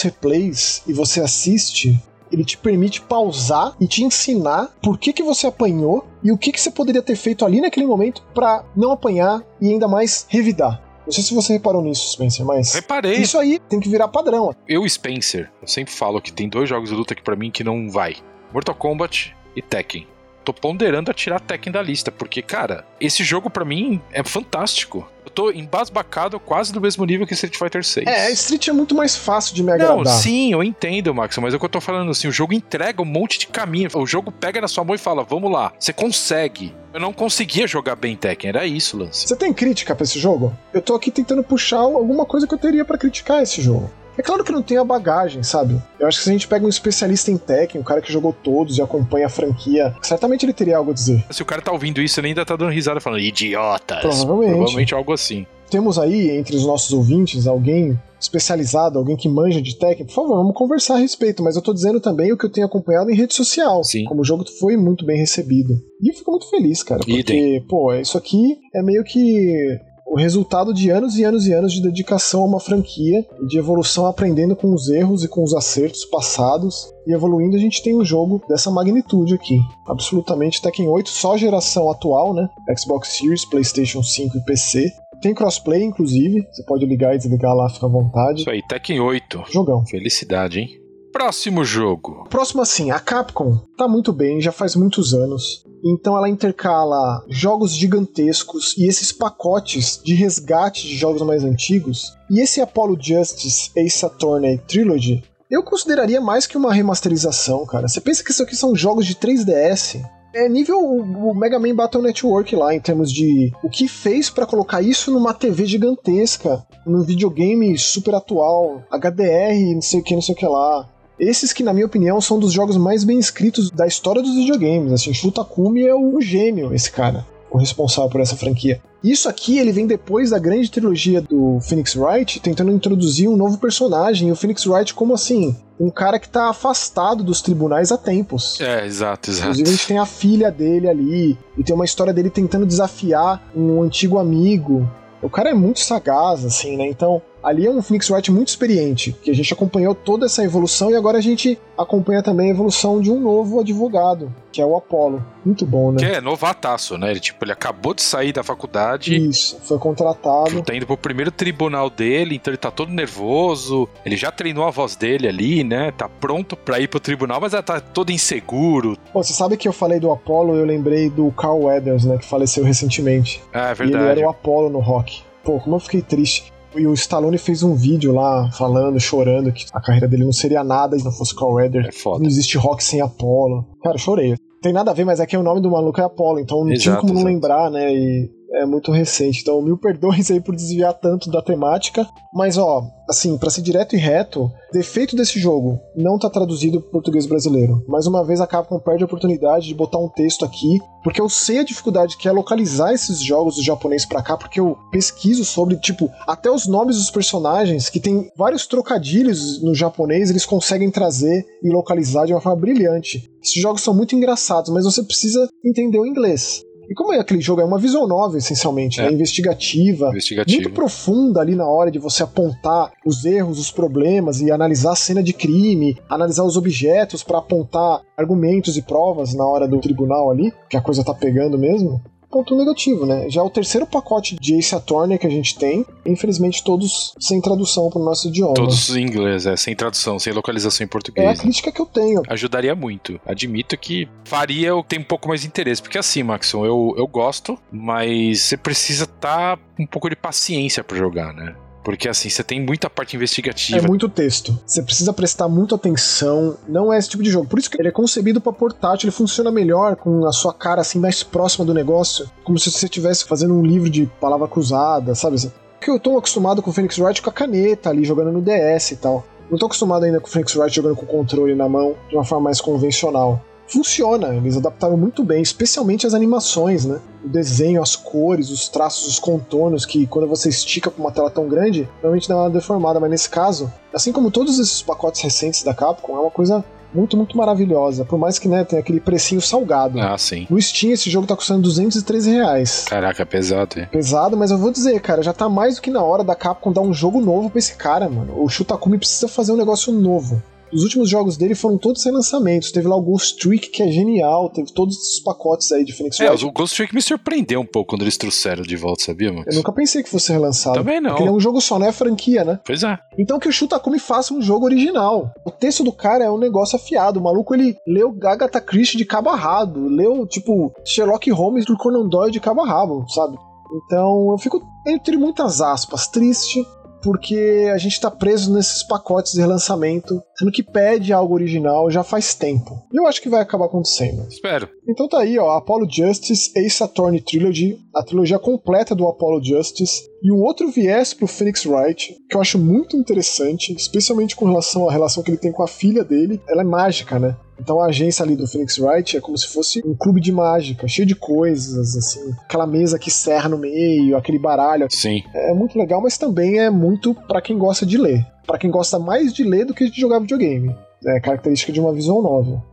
replays e você assiste ele te permite pausar e te ensinar por que, que você apanhou e o que, que você poderia ter feito ali naquele momento para não apanhar e ainda mais revidar. Não sei se você reparou nisso, Spencer, mas. Reparei. Isso aí tem que virar padrão. Eu, Spencer, eu sempre falo que tem dois jogos de luta aqui para mim que não vai: Mortal Kombat e Tekken. Tô ponderando a tirar Tekken da lista, porque, cara, esse jogo para mim é fantástico. Eu tô embasbacado quase do mesmo nível que Street Fighter 6. É, Street é muito mais fácil de me Não, agradar. sim, eu entendo, Max, mas é o que eu tô falando assim, o jogo entrega um monte de caminho. O jogo pega na sua mão e fala, vamos lá, você consegue. Eu não conseguia jogar bem Tekken, era isso, Lance. Você tem crítica pra esse jogo? Eu tô aqui tentando puxar alguma coisa que eu teria pra criticar esse jogo. É claro que não tem a bagagem, sabe? Eu acho que se a gente pega um especialista em Tekken, um cara que jogou todos e acompanha a franquia, certamente ele teria algo a dizer. Se o cara tá ouvindo isso, ele ainda tá dando risada falando, idiotas. Provavelmente. Provavelmente algo assim. Temos aí entre os nossos ouvintes alguém especializado, alguém que manja de Tekken, por favor, vamos conversar a respeito, mas eu tô dizendo também o que eu tenho acompanhado em rede social. Sim. Como o jogo foi muito bem recebido. E eu fico muito feliz, cara, porque, Idem. pô, isso aqui é meio que o resultado de anos e anos e anos de dedicação a uma franquia, e de evolução aprendendo com os erros e com os acertos passados, e evoluindo a gente tem um jogo dessa magnitude aqui. Absolutamente Tekken 8, só geração atual, né? Xbox Series, PlayStation 5 e PC. Tem crossplay, inclusive, você pode ligar e desligar lá, fica à vontade. Isso aí, Tekken 8. Jogão. Felicidade, hein? Próximo jogo. Próximo assim, a Capcom tá muito bem, já faz muitos anos. Então ela intercala jogos gigantescos e esses pacotes de resgate de jogos mais antigos. E esse Apollo Justice Ace Attorney Trilogy, eu consideraria mais que uma remasterização, cara. Você pensa que isso aqui são jogos de 3DS? É nível o Mega Man Battle Network lá, em termos de o que fez pra colocar isso numa TV gigantesca, num videogame super atual, HDR, não sei o que, não sei o que lá. Esses que, na minha opinião, são dos jogos mais bem escritos da história dos videogames. Assim, Shu Takumi é o gênio, esse cara, o responsável por essa franquia. Isso aqui, ele vem depois da grande trilogia do Phoenix Wright, tentando introduzir um novo personagem. E o Phoenix Wright como, assim, um cara que tá afastado dos tribunais há tempos. É, exato, exato. Inclusive, a gente tem a filha dele ali, e tem uma história dele tentando desafiar um antigo amigo. O cara é muito sagaz, assim, né? Então, ali é um Phoenix Wright muito experiente, que a gente acompanhou toda essa evolução e agora a gente acompanha também a evolução de um novo advogado, que é o Apollo. Muito bom, né? Que é novataço, né? Ele, tipo, ele acabou de sair da faculdade. Isso, foi contratado. Tá indo pro primeiro tribunal dele, então ele tá todo nervoso. Ele já treinou a voz dele ali, né? Tá pronto pra ir pro tribunal, mas tá todo inseguro. Pô, você sabe que eu falei do Apollo, eu lembrei do Carl Weathers, né, que faleceu recentemente. Ah, é E ele verdade. era o Apollo no rock. Pô, como eu fiquei triste. E o Stallone fez um vídeo lá falando, chorando, que a carreira dele não seria nada se não fosse Carl Weathers. É foda. Não existe rock sem Apollo. Cara, chorei. Tem nada a ver, mas é que o nome do maluco é Apollo, então não tinha Exato, como não exato. lembrar, né? E é muito recente. Então, mil perdões aí por desviar tanto da temática. Mas, ó, assim, pra ser direto e reto, defeito desse jogo não tá traduzido pro português brasileiro. Mais uma vez, a Capcom perde a oportunidade de botar um texto aqui, porque eu sei a dificuldade que é localizar esses jogos do japonês pra cá, porque eu pesquiso sobre, tipo, até os nomes dos personagens, que tem vários trocadilhos no japonês, eles conseguem trazer e localizar de uma forma brilhante. Esses jogos são muito engraçados, mas você precisa entender o inglês. E como é aquele jogo? É uma visual novel, essencialmente, É. né? investigativa, Investigativo. muito profunda ali na hora de você apontar os erros, os problemas e analisar a cena de crime, analisar os objetos para apontar argumentos e provas na hora do tribunal ali, que a coisa tá pegando mesmo. Ponto negativo, né? Já o terceiro pacote de Ace Attorney que a gente tem, infelizmente todos sem tradução pro nosso idioma. Todos em inglês, é, sem tradução, sem localização em É a português. crítica que eu tenho. Ajudaria muito. Admito que faria eu ter um pouco mais de interesse. Porque assim, Maxon, eu, eu gosto, mas você precisa estar com um pouco de paciência pra jogar, né? Porque assim, você tem muita parte É investigativa. muito texto. Você precisa prestar muita atenção. Não é esse tipo de jogo. Por isso que ele é concebido para portátil. Ele funciona melhor com a sua cara assim mais próxima do negócio, como se você estivesse fazendo um livro de palavra cruzada, sabe? Porque eu tô acostumado com o Phoenix Wright com a caneta ali jogando no DS e tal. Não tô acostumado ainda com o Phoenix Wright jogando com o controle na mão de uma forma mais convencional. Funciona. Eles adaptaram muito bem, especialmente as animações, né? O desenho, as cores, os traços, os contornos, que quando você estica para uma tela tão grande, realmente dá uma deformada, mas nesse caso, assim como todos esses pacotes recentes da Capcom, é uma coisa muito, muito maravilhosa. Por mais que, né, tenha aquele precinho salgado. Ah, sim. No Steam, esse jogo tá custando 213 reais. Caraca, pesado, hein? Pesado, mas eu vou dizer, cara, já tá mais do que na hora da Capcom dar um jogo novo pra esse cara, mano. O Shutakumi precisa fazer um negócio novo. Os últimos jogos dele foram todos sem lançamentos. Teve lá o Ghost Trick, que é genial. Teve todos esses pacotes aí de Phoenix É, o Ghost Trick me surpreendeu um pouco quando eles trouxeram de volta, sabia, Max? Eu nunca pensei que fosse relançado. Também não. Porque ele é um jogo só, não é franquia, né? Pois é. Então que o Shutakumi faça um jogo original. O texto do cara é um negócio afiado. O maluco, ele leu Agatha Christie de cabo a rabo. Leu, tipo, Sherlock Holmes do Conan Doyle de cabo a rabo, sabe? Então eu fico, entre muitas aspas, triste porque a gente tá preso nesses pacotes de relançamento, sendo que pede algo original já faz tempo. E eu acho que vai acabar acontecendo. Espero. Então tá aí, ó, Apollo Justice, Ace Attorney Trilogy, a trilogia completa do Apollo Justice, e um outro viés pro Phoenix Wright, que eu acho muito interessante, especialmente com relação à relação que ele tem com a filha dele. Ela é mágica, né? Então a agência ali do Phoenix Wright é como se fosse um clube de mágica, cheio de coisas, assim, aquela mesa que serra no meio, aquele baralho. Sim. É muito legal, mas também é muito para quem gosta de ler. Para quem gosta mais de ler do que de jogar videogame. É característica de uma visual novel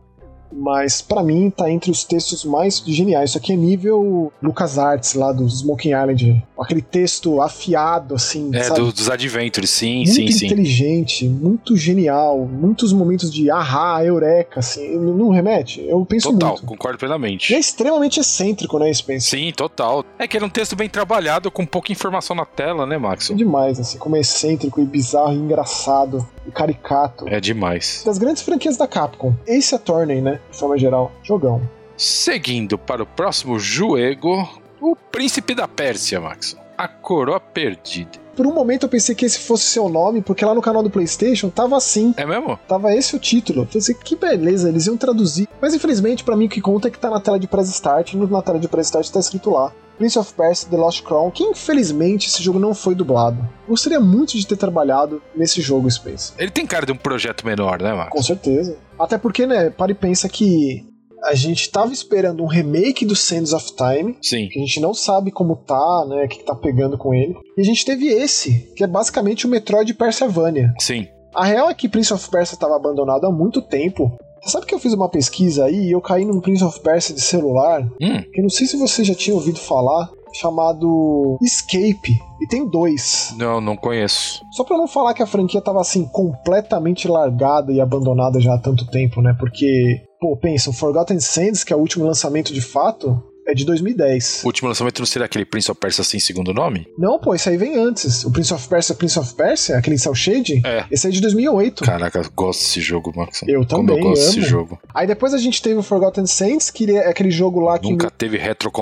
mas para mim tá entre os textos mais geniais. Isso aqui é nível LucasArts lá do Smoking Island. Aquele texto afiado, assim. É, do- dos Adventures, sim, muito sim, sim. inteligente, muito genial, muitos momentos de ahá, eureka, assim, não não remete? Eu penso Total, muito. concordo E é plenamente. extremamente excêntrico, né, Spencer? Sim, total. É que era um texto bem trabalhado, com pouca informação na tela, né, Max? É demais, assim, como é excêntrico e bizarro e engraçado e caricato. É demais. Das grandes franquias da Capcom. Ace Attorney, né, de forma geral. Jogão. Seguindo para o próximo jogo, o Príncipe da Pérsia, Max. A Coroa Perdida. Por um momento eu pensei que esse fosse seu nome, porque lá no canal do PlayStation tava assim. É mesmo? Tava esse o título. Eu pensei, que beleza, eles iam traduzir. Mas infelizmente, pra mim, o que conta é que tá na tela de press start. E na tela de press start tá escrito lá. Prince of Persia The Lost Crown, que infelizmente esse jogo não foi dublado. Gostaria muito de ter trabalhado nesse jogo, Space. Ele tem cara de um projeto menor, né, Max? Com certeza. Até porque, né, para e pensa que a gente tava esperando um remake do Sands of Time, Sim. que a gente não sabe como tá, né, o que que tá pegando com ele. E a gente teve esse, que é basicamente o Metroid Persavania. Sim. A real é que Prince of Persia estava abandonado há muito tempo. Você sabe que eu fiz uma pesquisa aí e eu caí num Prince of Persia de celular, Hum, que não sei se você já tinha ouvido falar, chamado Escape. E tem dois. não, não conheço. Só pra não falar que a franquia tava assim completamente largada e abandonada já há tanto tempo, né? Porque, pô, pensa, o Forgotten Sands, que é o último lançamento de fato, é de 2010. O último lançamento não seria aquele Prince of Persia sem segundo nome? Não, pô, isso aí vem antes. O Prince of Persia, Prince of Persia, aquele Cell Shade, É. esse aí é de 2008. Caraca, eu gosto desse jogo, Max. Eu Como também, eu gosto desse amo. jogo. Aí depois a gente teve o Forgotten Saints, que é aquele jogo lá que Nunca teve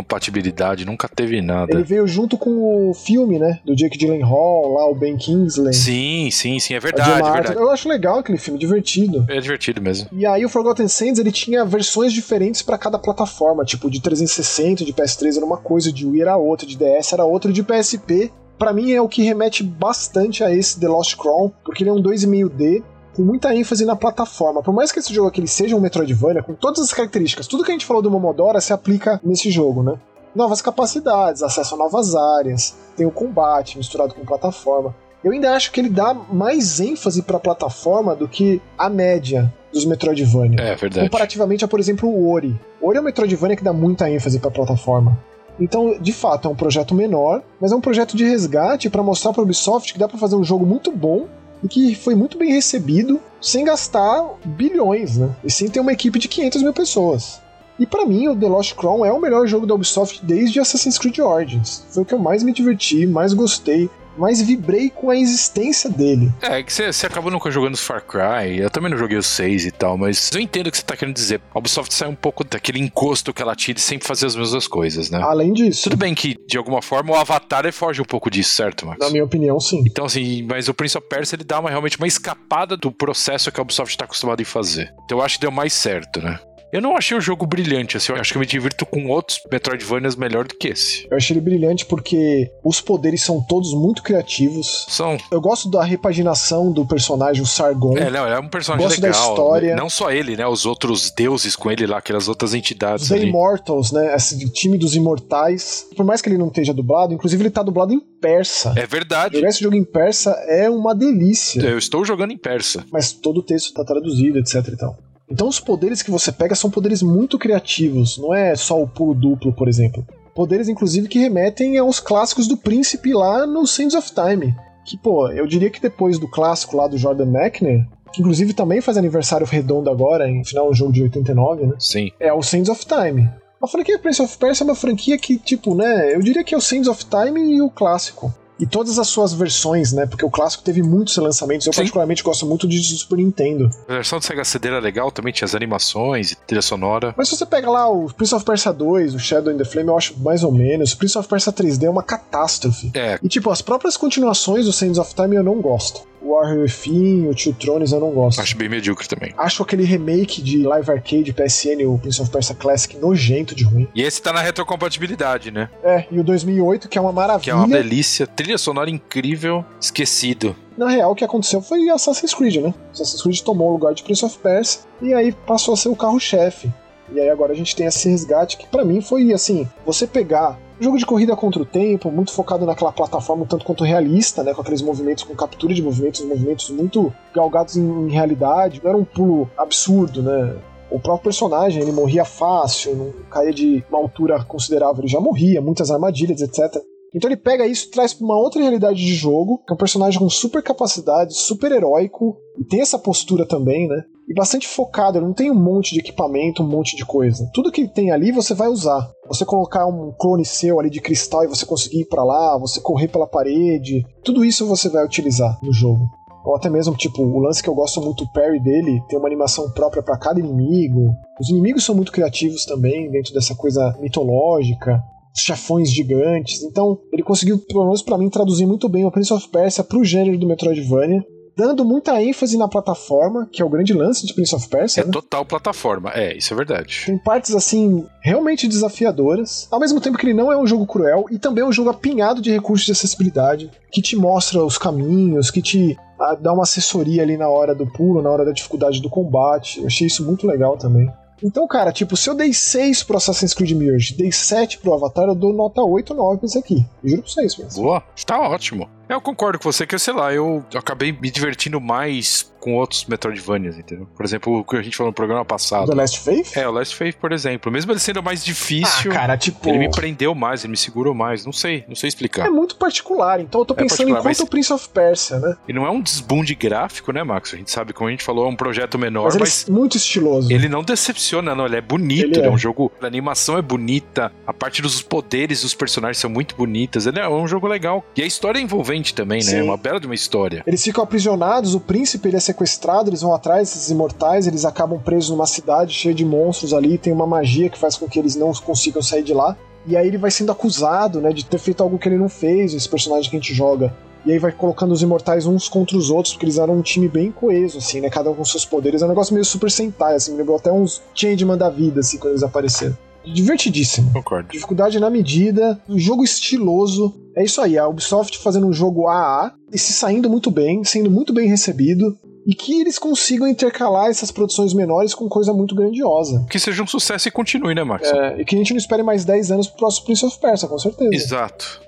retrocompatibilidade, nunca teve nada. ele veio junto com o filme, né? Do Jake Gyllenhaal, lá, o Ben Kingsley. Sim, sim, sim, é a verdade, é verdade. Eu acho legal aquele filme, divertido. É divertido mesmo. E aí o Forgotten Saints, ele tinha versões diferentes pra cada plataforma, tipo de 360, de PS3 era uma coisa, de Wii era outra, de DS era outra, de PSP, pra mim é o que remete bastante a esse The Lost Crown, porque ele é um 2,5D com muita ênfase na plataforma. Por mais que esse jogo aqui seja um Metroidvania, com todas as características, tudo que a gente falou do Momodora se aplica nesse jogo, né? Novas capacidades, acesso a novas áreas, tem o combate misturado com plataforma. Eu ainda acho que ele dá mais ênfase pra plataforma do que a média dos Metroidvania. É verdade. Comparativamente a, por exemplo, o Ori. O Ori é um Metroidvania que dá muita ênfase pra plataforma. Então, de fato, é um projeto menor, mas é um projeto de resgate pra mostrar pra Ubisoft que dá pra fazer um jogo muito bom e que foi muito bem recebido sem gastar bilhões, né? E sem ter uma equipe de 500 mil pessoas. E pra mim, o The Lost Crown é o melhor jogo da Ubisoft desde Assassin's Creed Origins. Foi o que eu mais me diverti, mais gostei, mais vibrei com a existência dele. É, que você, acabou nunca jogando os Far Cry, eu também não joguei os 6 e tal, mas eu entendo o que você tá querendo dizer. A Ubisoft sai um pouco daquele encosto que ela tinha de sempre fazer as mesmas coisas, né? Além disso, Tudo bem que, de alguma forma, o Avatar foge um pouco disso, certo, Max? na minha opinião, sim. Então, assim, mas o Prince of Persia ele dá uma, realmente uma escapada do processo que a Ubisoft tá acostumada em fazer. Então eu acho que deu mais certo, né? Eu não achei o jogo brilhante, assim, eu acho que eu me divirto com outros Metroidvanias melhor do que esse. Eu achei ele brilhante porque os poderes são todos muito criativos. São. Eu gosto da repaginação do personagem, o Sargon. É, não, é um personagem Gosto legal. da história. Não só ele, né? Os outros deuses com ele lá, aquelas outras entidades Os ali. Immortals, né? Esse time dos imortais. Por mais que ele não esteja dublado, inclusive ele tá dublado em persa. É verdade. Jogar esse jogo em persa é uma delícia. Eu estou jogando em persa. Mas todo o texto tá traduzido, etc e tal. Então os poderes que você pega são poderes muito criativos, não é só o pulo duplo, por exemplo. Poderes, inclusive, que remetem aos clássicos do príncipe lá no Sands of Time. Que, pô, eu diria que depois do clássico lá do Jordan McNair, que inclusive também faz aniversário redondo agora, em final do jogo de 89, né? Sim. É o Sands of Time. A franquia Prince of Persia é uma franquia que, tipo, né, eu diria que é o Sands of Time e o clássico. E todas as suas versões, né? Porque o clássico teve muitos lançamentos. Eu, Sim. particularmente, gosto muito de Super Nintendo. A versão do Sega CD era legal, também tinha as animações e trilha sonora. Mas se você pega lá o Prince of Persia 2, o Shadow in the Flame, eu acho mais ou menos. O Prince of Persia 3D é uma catástrofe. É, E, tipo, as próprias continuações do Sands of Time eu não gosto. Warrior Fim, o Two Thrones eu não gosto. acho bem medíocre também. Acho aquele remake de Live Arcade PSN, o Prince of Persia Classic, nojento de ruim. E esse tá na retrocompatibilidade, né? É, e o 2008, que é uma maravilha. Que é uma delícia. Trilha sonora incrível, esquecido. Na real, o que aconteceu foi Assassin's Creed, né? Assassin's Creed tomou o lugar de Prince of Persia e aí passou a ser o carro-chefe. E aí agora a gente tem esse resgate que pra mim foi assim, você pegar jogo de corrida contra o tempo, muito focado naquela plataforma tanto quanto realista, né, com aqueles movimentos com captura de movimentos, movimentos muito galgados em, em realidade, não era um pulo absurdo, né? O próprio personagem, ele morria fácil, não caía de uma altura considerável, ele já morria, muitas armadilhas, etc. Então ele pega isso e traz pra uma outra realidade de jogo, que é um personagem com super capacidade, super heróico, e tem essa postura também, né? E bastante focado, ele não tem um monte de equipamento, um monte de coisa. Tudo que tem ali você vai usar. Você colocar um clone seu ali de cristal e você conseguir ir pra lá, você correr pela parede, tudo isso você vai utilizar no jogo. Ou até mesmo, tipo, o lance que eu gosto muito, o parry dele, tem uma animação própria para cada inimigo. Os inimigos são muito criativos também, dentro dessa coisa mitológica os chefões gigantes. Então, ele conseguiu, pelo menos pra mim, traduzir muito bem o Prince of Persia pro gênero do Metroidvania, dando muita ênfase na plataforma, que é o grande lance de Prince of Persia. É né? total plataforma. É, isso é verdade. Tem partes assim realmente desafiadoras, ao mesmo tempo que ele não é um jogo cruel e também é um jogo apinhado de recursos de acessibilidade, que te mostra os caminhos, que te ah, dá uma assessoria ali na hora do pulo, na hora da dificuldade do combate. Eu achei isso muito legal também. Então, cara, tipo, se eu dei 6 pro Assassin's Creed Mirage, dei 7 pro Avatar, eu dou nota 8 ou 9 pra esse aqui. Eu juro pra vocês, mas. Boa, tá ótimo. Eu concordo com você que, sei lá, eu acabei me divertindo mais com outros Metroidvanias, entendeu? Por exemplo, o que a gente falou no programa passado. The Last Faith? É, o Last Faith, por exemplo. Mesmo ele sendo mais difícil, Ah, cara, tipo. ele me prendeu mais, ele me segurou mais. Não sei, não sei explicar. É muito particular, então eu tô É pensando particular, enquanto mas- o Prince of Persia, né? E não é um desbunde gráfico, né, Max? A gente sabe, como a gente falou, é um projeto menor, Mas mas, ele é muito estiloso. ele não decepciona, não. Ele é bonito, Ele ele é. é. um jogo. A animação é bonita, a parte dos poderes dos personagens são muito bonitas. Ele é um jogo legal. E a história é envolvente também, né? Sim. É uma bela de uma história. Eles ficam aprisionados, o príncipe ele é sequestrado, eles vão atrás desses imortais, eles acabam presos numa cidade cheia de monstros ali, tem uma magia que faz com que eles não consigam sair de lá. E aí ele vai sendo acusado, né, de ter feito algo que ele não fez, esse personagem que a gente joga. E aí vai colocando os imortais uns contra os outros, porque eles eram um time bem coeso, assim, né? Cada um com seus poderes. É um negócio meio Super Sentai, assim, me lembrou até uns Changeman da vida, assim, quando eles apareceram. Divertidíssimo. Concordo. Dificuldade na medida, um jogo estiloso. É isso aí, a Ubisoft fazendo um jogo AA e se saindo muito bem, sendo muito bem recebido. E que eles consigam intercalar essas produções menores com coisa muito grandiosa. Que seja um sucesso e continue, né, Max? É, e que a gente não espere mais 10 anos pro próximo Prince of Persia, com certeza. Exato.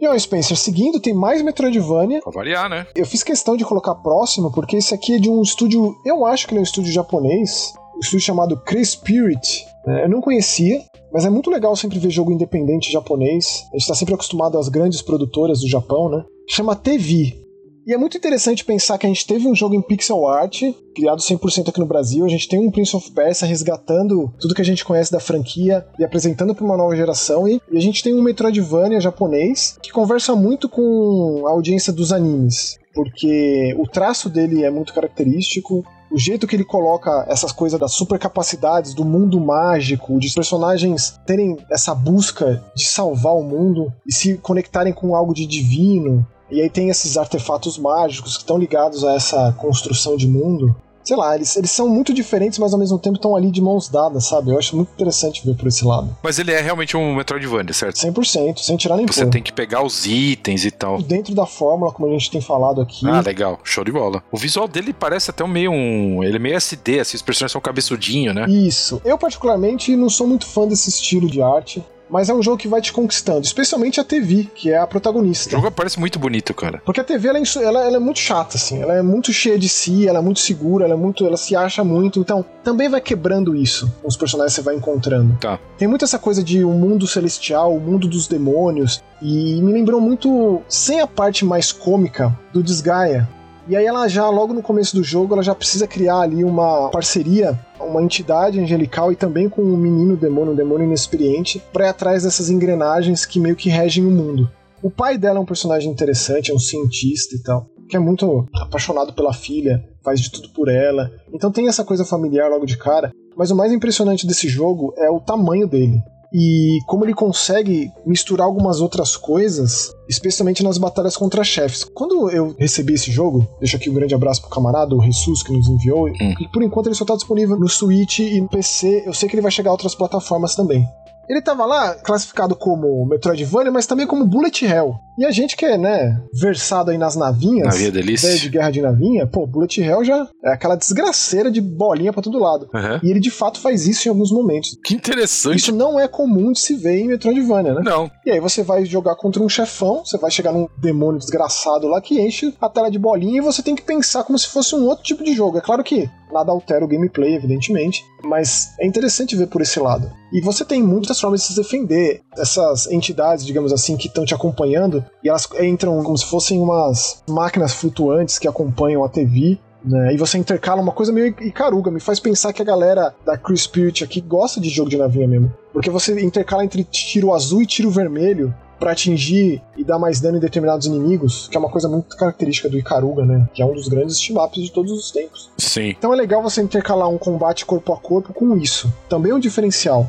E ó, Spencer, seguindo, tem mais Metroidvania. Pra variar, né? Eu fiz questão de colocar próximo, porque esse aqui é de um estúdio, eu acho que ele é um estúdio japonês, um estúdio chamado Cree Spirit. É, eu não conhecia, mas é muito legal sempre ver jogo independente japonês. A gente tá sempre acostumado às grandes produtoras do Japão, né? Chama TV. E é muito interessante pensar que a gente teve um jogo em pixel art, criado 100% aqui no Brasil. A gente tem um Prince of Persia resgatando tudo que a gente conhece da franquia e apresentando para uma nova geração. E a gente tem um Metroidvania japonês que conversa muito com a audiência dos animes, porque o traço dele é muito característico. O jeito que ele coloca essas coisas das supercapacidades, do mundo mágico, de personagens terem essa busca de salvar o mundo e se conectarem com algo de divino. E aí tem esses artefatos mágicos que estão ligados a essa construção de mundo. Sei lá, eles, eles são muito diferentes, mas ao mesmo tempo estão ali de mãos dadas, sabe? Eu acho muito interessante ver por esse lado. Mas ele é realmente um Metroidvania, certo? 100%, sem tirar nem Você pôr. tem que pegar os itens e tal. Dentro da fórmula, como a gente tem falado aqui. Ah, legal. Show de bola. O visual dele parece até um meio um. Ele é meio SD, assim, os personagens são cabeçudinho, né? Isso. Eu, particularmente, não sou muito fã desse estilo de arte. Mas é um jogo que vai te conquistando, especialmente a TV, que é a O protagonista. jogo parece muito bonito, cara. Porque a TV ela é, ela- ela é muito chata, assim. Ela é muito cheia de si, ela é muito segura, ela é muito. ela se acha muito. Então, também vai quebrando isso, os personagens que você vai encontrando. Tá. Tem muito essa coisa de um mundo celestial, o mundo dos demônios. E me lembrou muito, sem a parte mais cômica, do Desgaia. E aí ela já, logo no começo do jogo, ela já precisa criar ali uma parceria, uma entidade angelical e também com um menino demônio, um demônio inexperiente, pra ir atrás dessas engrenagens que meio que regem o mundo. O pai dela é um personagem interessante, é um cientista e tal, que é muito apaixonado pela filha, faz de tudo por ela. Então tem essa coisa familiar logo de cara. Mas o mais impressionante desse jogo é o tamanho dele. E como ele consegue misturar algumas outras coisas, especialmente nas batalhas contra chefes. Quando eu recebi esse jogo, deixo aqui um grande abraço pro camarada, o Jesus, que nos enviou, e por enquanto ele só tá disponível no Switch e no PC. Eu sei que ele vai chegar a outras plataformas também. Ele tava lá classificado como Metroidvania, mas também como Bullet Hell. E a gente que é, né, versado aí nas navinhas, Navia é delícia. de guerra de navinha, pô, Bullet Hell já é aquela desgraceira de bolinha pra todo lado. Aham. E ele de fato faz isso em alguns momentos. Que interessante. Isso não é comum de se ver em Metroidvania, né? Não. E aí você vai jogar contra um chefão, você vai chegar num demônio desgraçado lá que enche a tela de bolinha e você tem que pensar como se fosse um outro tipo de jogo. É claro que nada altera o gameplay, evidentemente, mas é interessante ver por esse lado. E você tem muitas formas de se defender. Essas entidades, digamos assim, que estão te acompanhando, e elas entram como se fossem umas máquinas flutuantes que acompanham a TV. Né? E você intercala uma coisa meio Icaruga, me faz pensar que a galera da Crew Spirit aqui gosta de jogo de navinha mesmo. Porque você intercala entre tiro azul e tiro vermelho pra atingir e dar mais dano em determinados inimigos, que é uma coisa muito característica do Icaruga, né? Que é um dos grandes team-ups de todos os tempos. Sim. Então é legal você intercalar um combate corpo a corpo com isso. Também é um diferencial.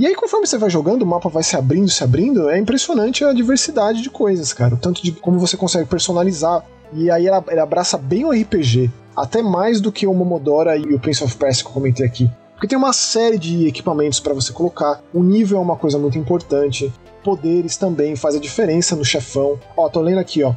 E aí, conforme você vai jogando, o mapa vai se abrindo, se abrindo, é impressionante a diversidade de coisas, cara. O tanto de como você consegue personalizar. E aí ela, ela abraça bem o RPG. Até mais do que o Momodora e o Prince of Persia que eu comentei aqui. Porque tem uma série de equipamentos para você colocar. O nível é uma coisa muito importante. Poderes também faz a diferença no chefão. Ó, tô lendo aqui, ó.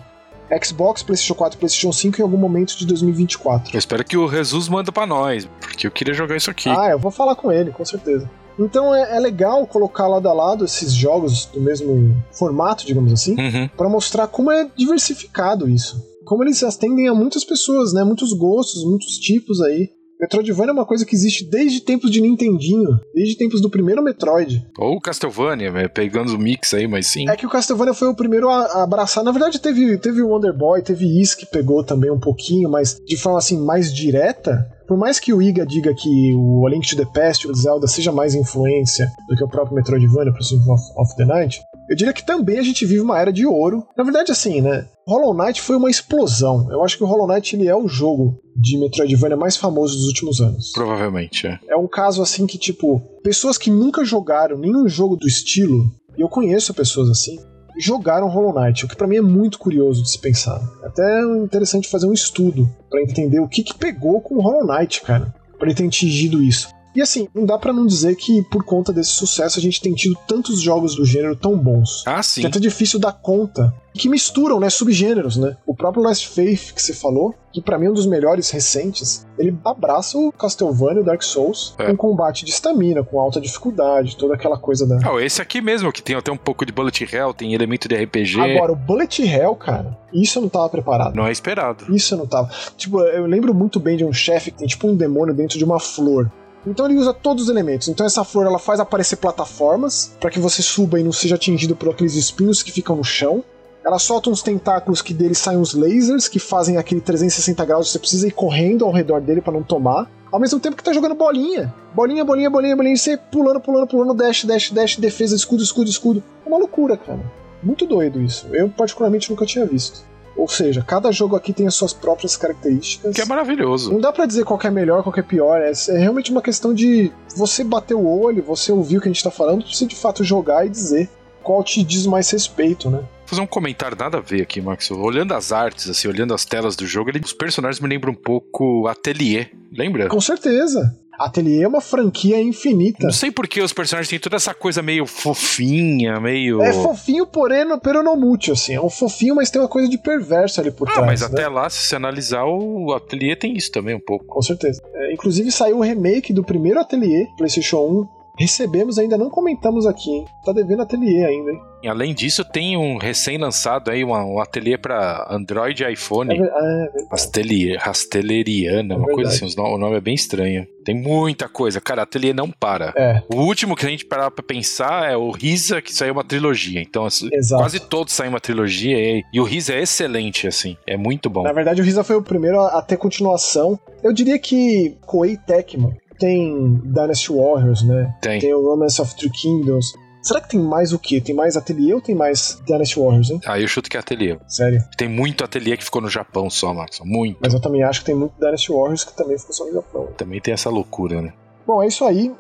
Xbox, PlayStation 4 e PlayStation 5 em algum momento de 2024. Eu espero que o Jesus manda pra nós, porque eu queria jogar isso aqui. Ah, eu vou falar com ele, com certeza. Então é, é legal colocar lado a lado esses jogos do mesmo formato, digamos assim, Uhum. para mostrar como é diversificado isso. Como eles atendem a muitas pessoas, né? Muitos gostos, muitos tipos aí. Metroidvania é uma coisa que existe desde tempos de Nintendinho, desde tempos do primeiro Metroid. Ou Castlevania, né, pegando o mix aí, mas sim. É que o Castlevania foi o primeiro a abraçar. Na verdade, teve, teve o Wonder Boy, teve Is que pegou também um pouquinho, mas de forma assim mais direta. Por mais que o Iga diga que o A Link to the Past o Zelda seja mais influência do que o próprio Metroidvania, por Symphony of, of the Night, eu diria que também a gente vive uma era de ouro. Na verdade, assim, né? Hollow Knight foi uma explosão. Eu acho que o Hollow Knight ele é o jogo de Metroidvania mais famoso dos últimos anos. Provavelmente, é. É um caso assim que, tipo, pessoas que nunca jogaram nenhum jogo do estilo, e eu conheço pessoas assim, jogaram Hollow Knight, o que pra mim é muito curioso de se pensar. Até é interessante fazer um estudo pra entender o que que pegou com o Hollow Knight, cara, pra ele ter atingido isso. E assim, não dá pra não dizer que por conta desse sucesso a gente tem tido tantos jogos do gênero tão bons. Ah, Que sim. é até difícil dar conta. Que misturam, né, subgêneros, né? O próprio Last Faith que você falou, que pra mim é um dos melhores recentes, ele abraça o Castlevania, o Dark Souls, É. com combate de estamina, com alta dificuldade, toda aquela coisa da... Ah, esse aqui mesmo, que tem até um pouco de bullet hell, tem elemento de RPG. Agora, o Bullet Hell, cara, isso eu não tava preparado. Não é esperado. Isso eu não tava. Tipo, eu lembro muito bem de um chefe que tem tipo um demônio dentro de uma flor. Então ele usa todos os elementos. Então essa flor ela faz aparecer plataformas para que você suba e não seja atingido por aqueles espinhos que ficam no chão. Ela solta uns tentáculos que dele saem uns lasers que fazem aquele 360 graus. Você precisa ir correndo ao redor dele para não tomar. Ao mesmo tempo que tá jogando bolinha. Bolinha, bolinha, bolinha, bolinha. E você pulando, pulando, pulando, dash, dash, dash, defesa, escudo, escudo, escudo. É uma loucura, cara. Muito doido isso. Eu particularmente nunca tinha visto. Ou seja, cada jogo aqui tem as suas próprias características. Que é maravilhoso. Não dá pra dizer qual que é melhor, qual que é pior. É, é realmente uma questão de você bater o olho, você ouvir o que a gente tá falando, você de fato jogar e dizer qual te diz mais respeito, né? Fazer um comentário nada a ver aqui, Max. Olhando as artes, assim, olhando as telas do jogo, ele- os personagens me lembram um pouco Atelier lembra? Com certeza. Ateliê é uma franquia infinita. Não sei por que os personagens têm toda essa coisa meio fofinha, meio. É fofinho, porém, pero não mútil, assim. É um fofinho, mas tem uma coisa de perverso ali por ah, trás. mas né? até lá, se você analisar, o Ateliê tem isso também um pouco. Com certeza. É, inclusive saiu o remake do primeiro Ateliê, PlayStation 1. Recebemos, ainda não comentamos aqui, hein? Tá devendo Ateliê ainda, hein? E além disso, tem um recém-lançado aí, uma, um ateliê para Android e iPhone. É, ver- é, é, Rasteleriana, uma coisa assim, o nome é bem estranho. Tem muita coisa, cara, ateliê não para. é, O último que a gente parar pra pensar é o Risa, que saiu uma trilogia. Então, assim, exato. quase todos saem uma trilogia e, e o Risa é excelente, assim. É muito bom. Na verdade, o Risa foi o primeiro a, a ter continuação. Eu diria que Koei Tecmo tem Dynasty Warriors, né? Tem. Tem o Romance of Three Kingdoms. Será que tem mais o quê? Tem mais Ateliê ou tem mais Dynasty Warriors, hein? Aí eu chuto que é ateliê. Sério. Tem muito ateliê que ficou no Japão só, Max. Muito. Mas eu também acho que tem muito Dynasty Warriors que também ficou só no Japão. Também tem essa loucura, né? Bom, é isso aí.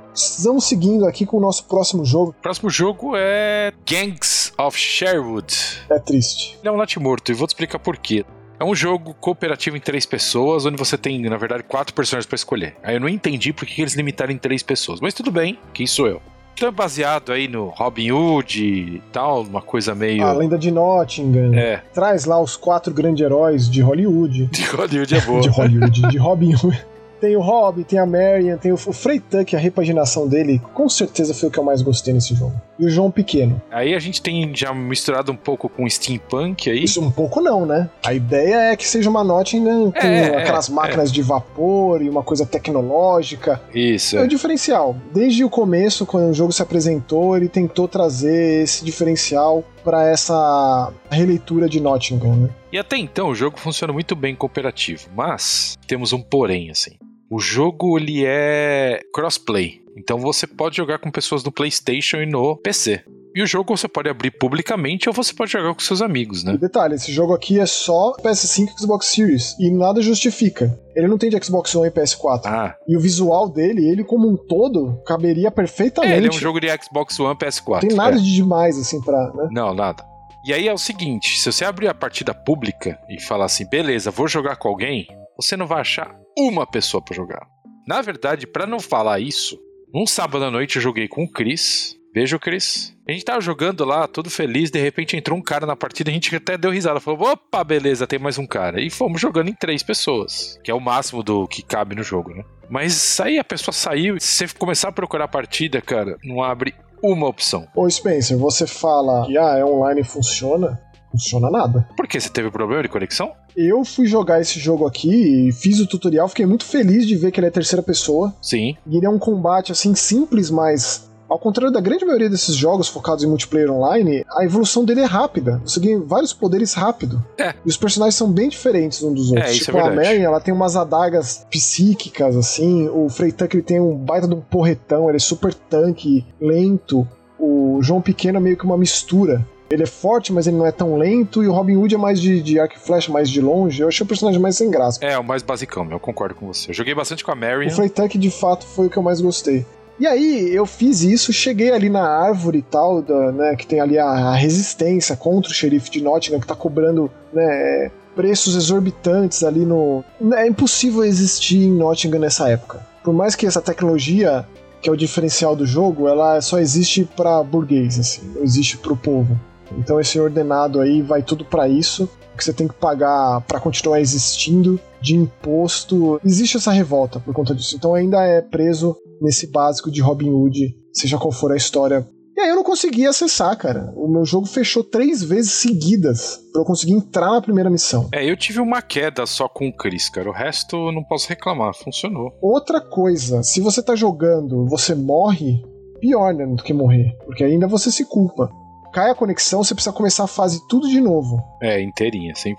Vamos seguindo aqui com o nosso próximo jogo. Próximo jogo é Gangs of Sherwood. É triste. Ele é um natimorto e vou te explicar por quê. É um jogo cooperativo em três pessoas, onde você tem, na verdade, quatro personagens pra escolher. Aí eu não entendi por que eles limitaram em três pessoas, mas tudo bem, quem sou eu? Então é baseado aí no Robin Hood e tal, uma coisa meio. A lenda de Nottingham. É, Traz lá os quatro grandes heróis de Hollywood. de Hollywood é boa. De Hollywood, de Robin Hood. Tem o Robin, tem a Marion, tem o, o Frey Tuck, a repaginação dele, com certeza foi o que eu mais gostei nesse jogo. E o João Pequeno. Aí a gente tem já misturado um pouco com steampunk aí. Isso um pouco não, né? A ideia é que seja uma Nottingham com É, aquelas é, máquinas de vapor e uma coisa tecnológica. Isso. É o É. diferencial. Desde o começo, quando o jogo se apresentou, ele tentou trazer esse diferencial para essa releitura de Nottingham, né? E até então o jogo funciona muito bem cooperativo, mas temos um porém assim. O jogo ele é crossplay, então você pode jogar com pessoas no PlayStation e no PC. E o jogo você pode abrir publicamente ou você pode jogar com seus amigos, E né? detalhe, esse jogo aqui é só PS5 e Xbox Series, e nada justifica. Ele não tem de Xbox One e PS4. Ah, E o visual dele, ele como um todo, caberia perfeitamente. é, ele é um jogo de Xbox One PS4. Não tem nada é. de demais, assim, pra. Né? Não, nada. E aí é o seguinte, se você abrir a partida pública e falar assim, beleza, vou jogar com alguém, você não vai achar uma pessoa pra jogar. Na verdade, pra não falar isso, num sábado à noite eu joguei com o Chris. Beijo, Chris. A gente tava jogando lá, todo feliz, de repente entrou um cara na partida, a gente até deu risada, falou, opa, beleza, tem mais um cara. E fomos jogando em três pessoas, que é o máximo do que cabe no jogo, né? Mas aí a pessoa saiu, se você começar a procurar a partida, cara, não abre uma opção. Ô Spencer, você fala que ah, é online funciona. Funciona nada. Por que? Você teve problema de conexão? Eu fui jogar esse jogo aqui e fiz o tutorial, fiquei muito feliz de ver que ele é terceira pessoa. Sim. E ele é um combate assim simples, mas ao contrário da grande maioria desses jogos focados em multiplayer online, a evolução dele é rápida. Você ganha vários poderes rápido. É. E os personagens são bem diferentes uns dos outros. isso é tipo, a verdade. Marion, ela tem umas adagas psíquicas, assim. O Freytank, ele tem um baita de um porretão, ele é super tanque, lento. O João Pequeno é meio que uma mistura. Ele é forte, mas ele não é tão lento. E o Robin Hood é mais de, de arco e flecha, mais de longe. Eu achei o personagem mais sem graça. É, o mais basicão, eu concordo com você. Eu joguei bastante com a O Marion. Freytank, de fato, foi o que eu mais gostei. E aí, eu fiz isso, cheguei ali na árvore e tal, da, né, que tem ali a, a resistência contra o xerife de Nottingham, que tá cobrando né, preços exorbitantes ali no. É impossível existir em Nottingham nessa época. Por mais que essa tecnologia, que é o diferencial do jogo, ela só existe pra burguês, assim, não existe pro povo. Então esse ordenado aí vai tudo pra isso, que você tem que pagar pra continuar existindo de imposto. Existe essa revolta por conta disso. Então ainda é preso nesse básico de Robin Hood, seja qual for a história. E aí eu não consegui acessar, cara. O meu jogo fechou três vezes seguidas pra eu conseguir entrar na primeira missão. É, eu tive uma queda só com o Chris, cara. O resto eu não posso reclamar, funcionou. Outra coisa, se você tá jogando, você morre, pior, né, do que morrer, porque ainda você se culpa. Cai a conexão, você precisa começar a fase tudo de novo. É, inteirinha, 100%.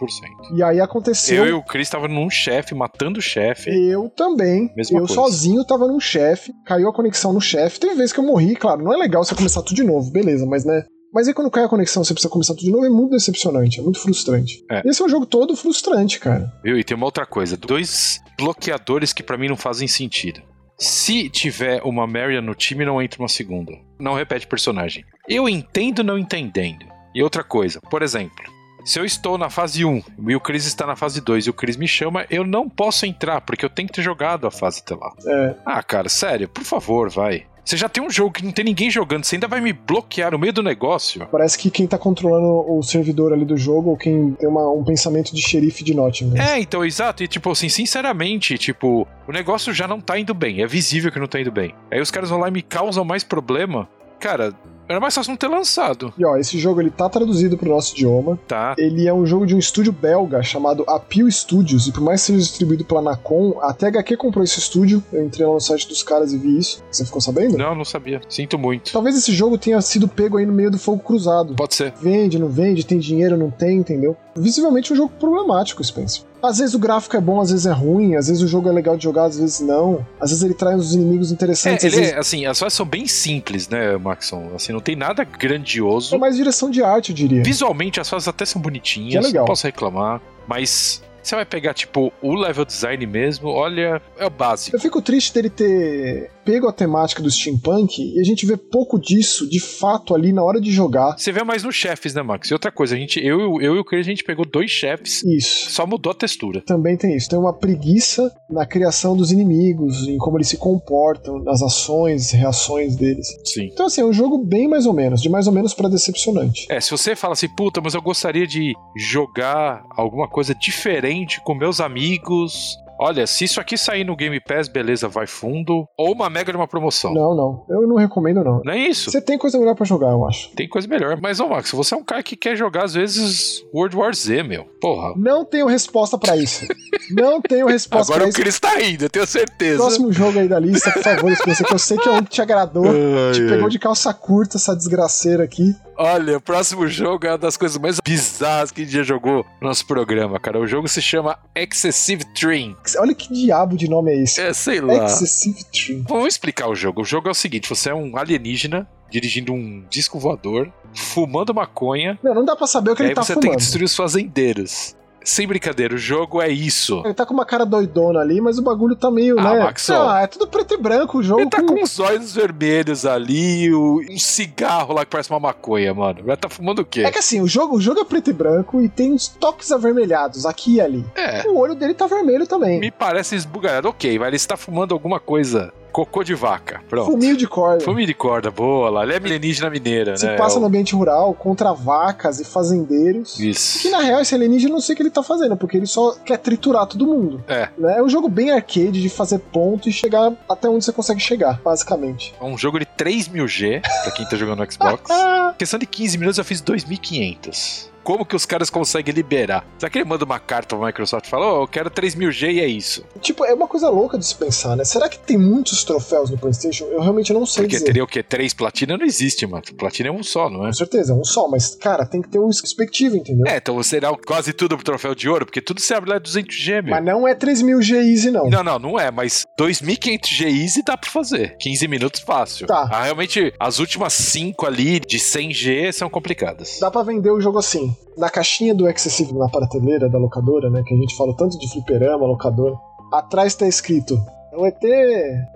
E aí aconteceu. Eu e o Chris tava num chefe, matando o chefe. Eu também. Mesma eu coisa. sozinho tava num chefe, caiu a conexão no chefe. Teve vezes que eu morri, claro, não é legal você começar tudo de novo, beleza, mas né. Mas aí quando cai a conexão, você precisa começar tudo de novo, é muito decepcionante, é muito frustrante. É. Esse é um jogo todo frustrante, cara. Viu? E tem uma outra coisa: dois bloqueadores que pra mim não fazem sentido. Se tiver uma Marion no time, não entra uma segunda. Não repete personagem. Eu entendo não entendendo. E outra coisa, por exemplo, Se eu estou na fase 1 e o Chris está na fase 2 e o Chris me chama, eu não posso entrar, porque eu tenho que ter jogado a fase até lá. É. Ah, cara, sério, por favor, vai. Você já tem um jogo que não tem ninguém jogando, você ainda vai me bloquear no meio do negócio? Parece que quem tá controlando o servidor ali do jogo, ou quem tem uma- um pensamento de xerife de Nottingham. É, então, exato. E tipo assim, sinceramente, tipo, o negócio já não tá indo bem. É visível que não tá indo bem. Aí os caras vão lá e me causam mais problema. Cara, era mais fácil não ter lançado, E ó, esse jogo ele tá traduzido pro nosso idioma. tá? Ele é um jogo de um estúdio belga chamado Appeal Studios, e por mais que seja distribuído pela Nacon, a THQ comprou esse estúdio. Eu entrei lá no site dos caras e vi isso. Você ficou sabendo? Não, não sabia. Sinto muito. Talvez esse jogo tenha sido pego aí no meio do fogo cruzado. Pode ser. Vende, não vende, tem dinheiro, não tem, entendeu? Visivelmente um jogo problemático, Spencer. Às vezes o gráfico é bom, às vezes é ruim, às vezes o jogo é legal de jogar, às vezes não. Às vezes ele traz uns inimigos É, interessantes, ele às vezes é, assim, as fases são bem simples, né, Maxon? Assim, não tem nada grandioso. é mais direção de arte, eu diria. Visualmente as fases até são bonitinhas, Que é legal. não posso reclamar, mas você vai pegar, tipo, o level design mesmo, olha, é o básico. Eu fico triste dele ter pego a temática do steampunk e a gente vê pouco disso, de fato, ali na hora de jogar. Você vê mais nos chefes, né, Max? E outra coisa, a gente, eu, eu e o Chris, a gente pegou dois chefes, Isso. só mudou a textura. Também tem isso. Tem uma preguiça na criação dos inimigos, em como eles se comportam, nas ações, reações deles. Sim. Então, assim, é um jogo bem mais ou menos, de mais ou menos pra decepcionante. É, se você fala assim, puta, mas eu gostaria de jogar alguma coisa diferente com meus amigos. Olha, se isso aqui sair no Game Pass, beleza, vai fundo. Ou uma mega de uma promoção. Não, não. Eu não recomendo, não. Não é isso. Você tem coisa melhor pra jogar, eu acho. Tem coisa melhor. Mas, ô Max, você é um cara que quer jogar, às vezes, World War Z, meu. Porra. Não tenho resposta pra isso. não tenho resposta Agora pra o isso. Chris tá indo, eu tenho certeza. Próximo jogo aí da lista, por favor, Spencer, que eu sei que é um que te agradou. Te pegou de calça curta essa desgraceira aqui. Olha, o próximo jogo é uma das coisas mais bizarras que a gente já jogou no nosso programa, cara. O jogo se chama Excessive Train. Olha que diabo de nome é esse. É, sei lá. Excessive Tree. Vamos explicar o jogo. O jogo é o seguinte: você é um alienígena dirigindo um disco voador, fumando maconha, Não, não dá pra saber o que ele tá você fumando. tem que destruir os fazendeiros. Sem brincadeira, o jogo é isso. Ele tá com uma cara doidona ali, mas o bagulho tá meio, Ah, né? Max, ah, é tudo preto e branco o jogo. Ele tá com- com os olhos vermelhos ali, um cigarro lá que parece uma maconha, mano. Vai tá fumando o quê? É que assim, o jogo, o jogo é preto e branco e tem uns toques avermelhados aqui e ali. É, O olho dele tá vermelho também. me parece esbugalhado. Ok, vai, ele está fumando alguma coisa. Cocô de vaca. Pronto. Fuminho de corda. Fume de corda, boa lá. Ele é alienígena mineira, Se né? passa É no o- ambiente rural contra vacas e fazendeiros. Isso. Que na real esse alienígena eu não sei o que ele tá fazendo, porque ele só quer triturar todo mundo. É. Né? É um jogo bem arcade de fazer ponto e chegar até onde você consegue chegar, basicamente. É um jogo de 3 mil G, pra quem tá jogando no Xbox. Questão de 15 minutos eu fiz 2.500. Como que os caras conseguem liberar? Será que ele manda uma carta pra Microsoft e fala, oh, eu quero 3000G e é isso? tipo, é uma coisa louca de se pensar, né? Será que tem muitos troféus no PlayStation? Eu realmente não sei Porque dizer. teria o quê? Três platina? Não existe, mano. Platina é um só, não é? Com certeza, é um só, mas, cara, tem que ter um perspectiva, entendeu? É, então será quase tudo pro troféu de ouro, porque tudo se abre lá 200G, meu. Mas não é 3 mil G easy, não. Não, não, não é, mas 2500G easy dá pra fazer. 15 minutos fácil. Tá. Ah, realmente, as últimas 5 ali de 100G são complicadas. Dá pra vender o jogo assim. Na caixinha do Excessive, na prateleira da locadora, né? Que a gente falou tanto de fliperama, locadora. Atrás tá escrito. É o ET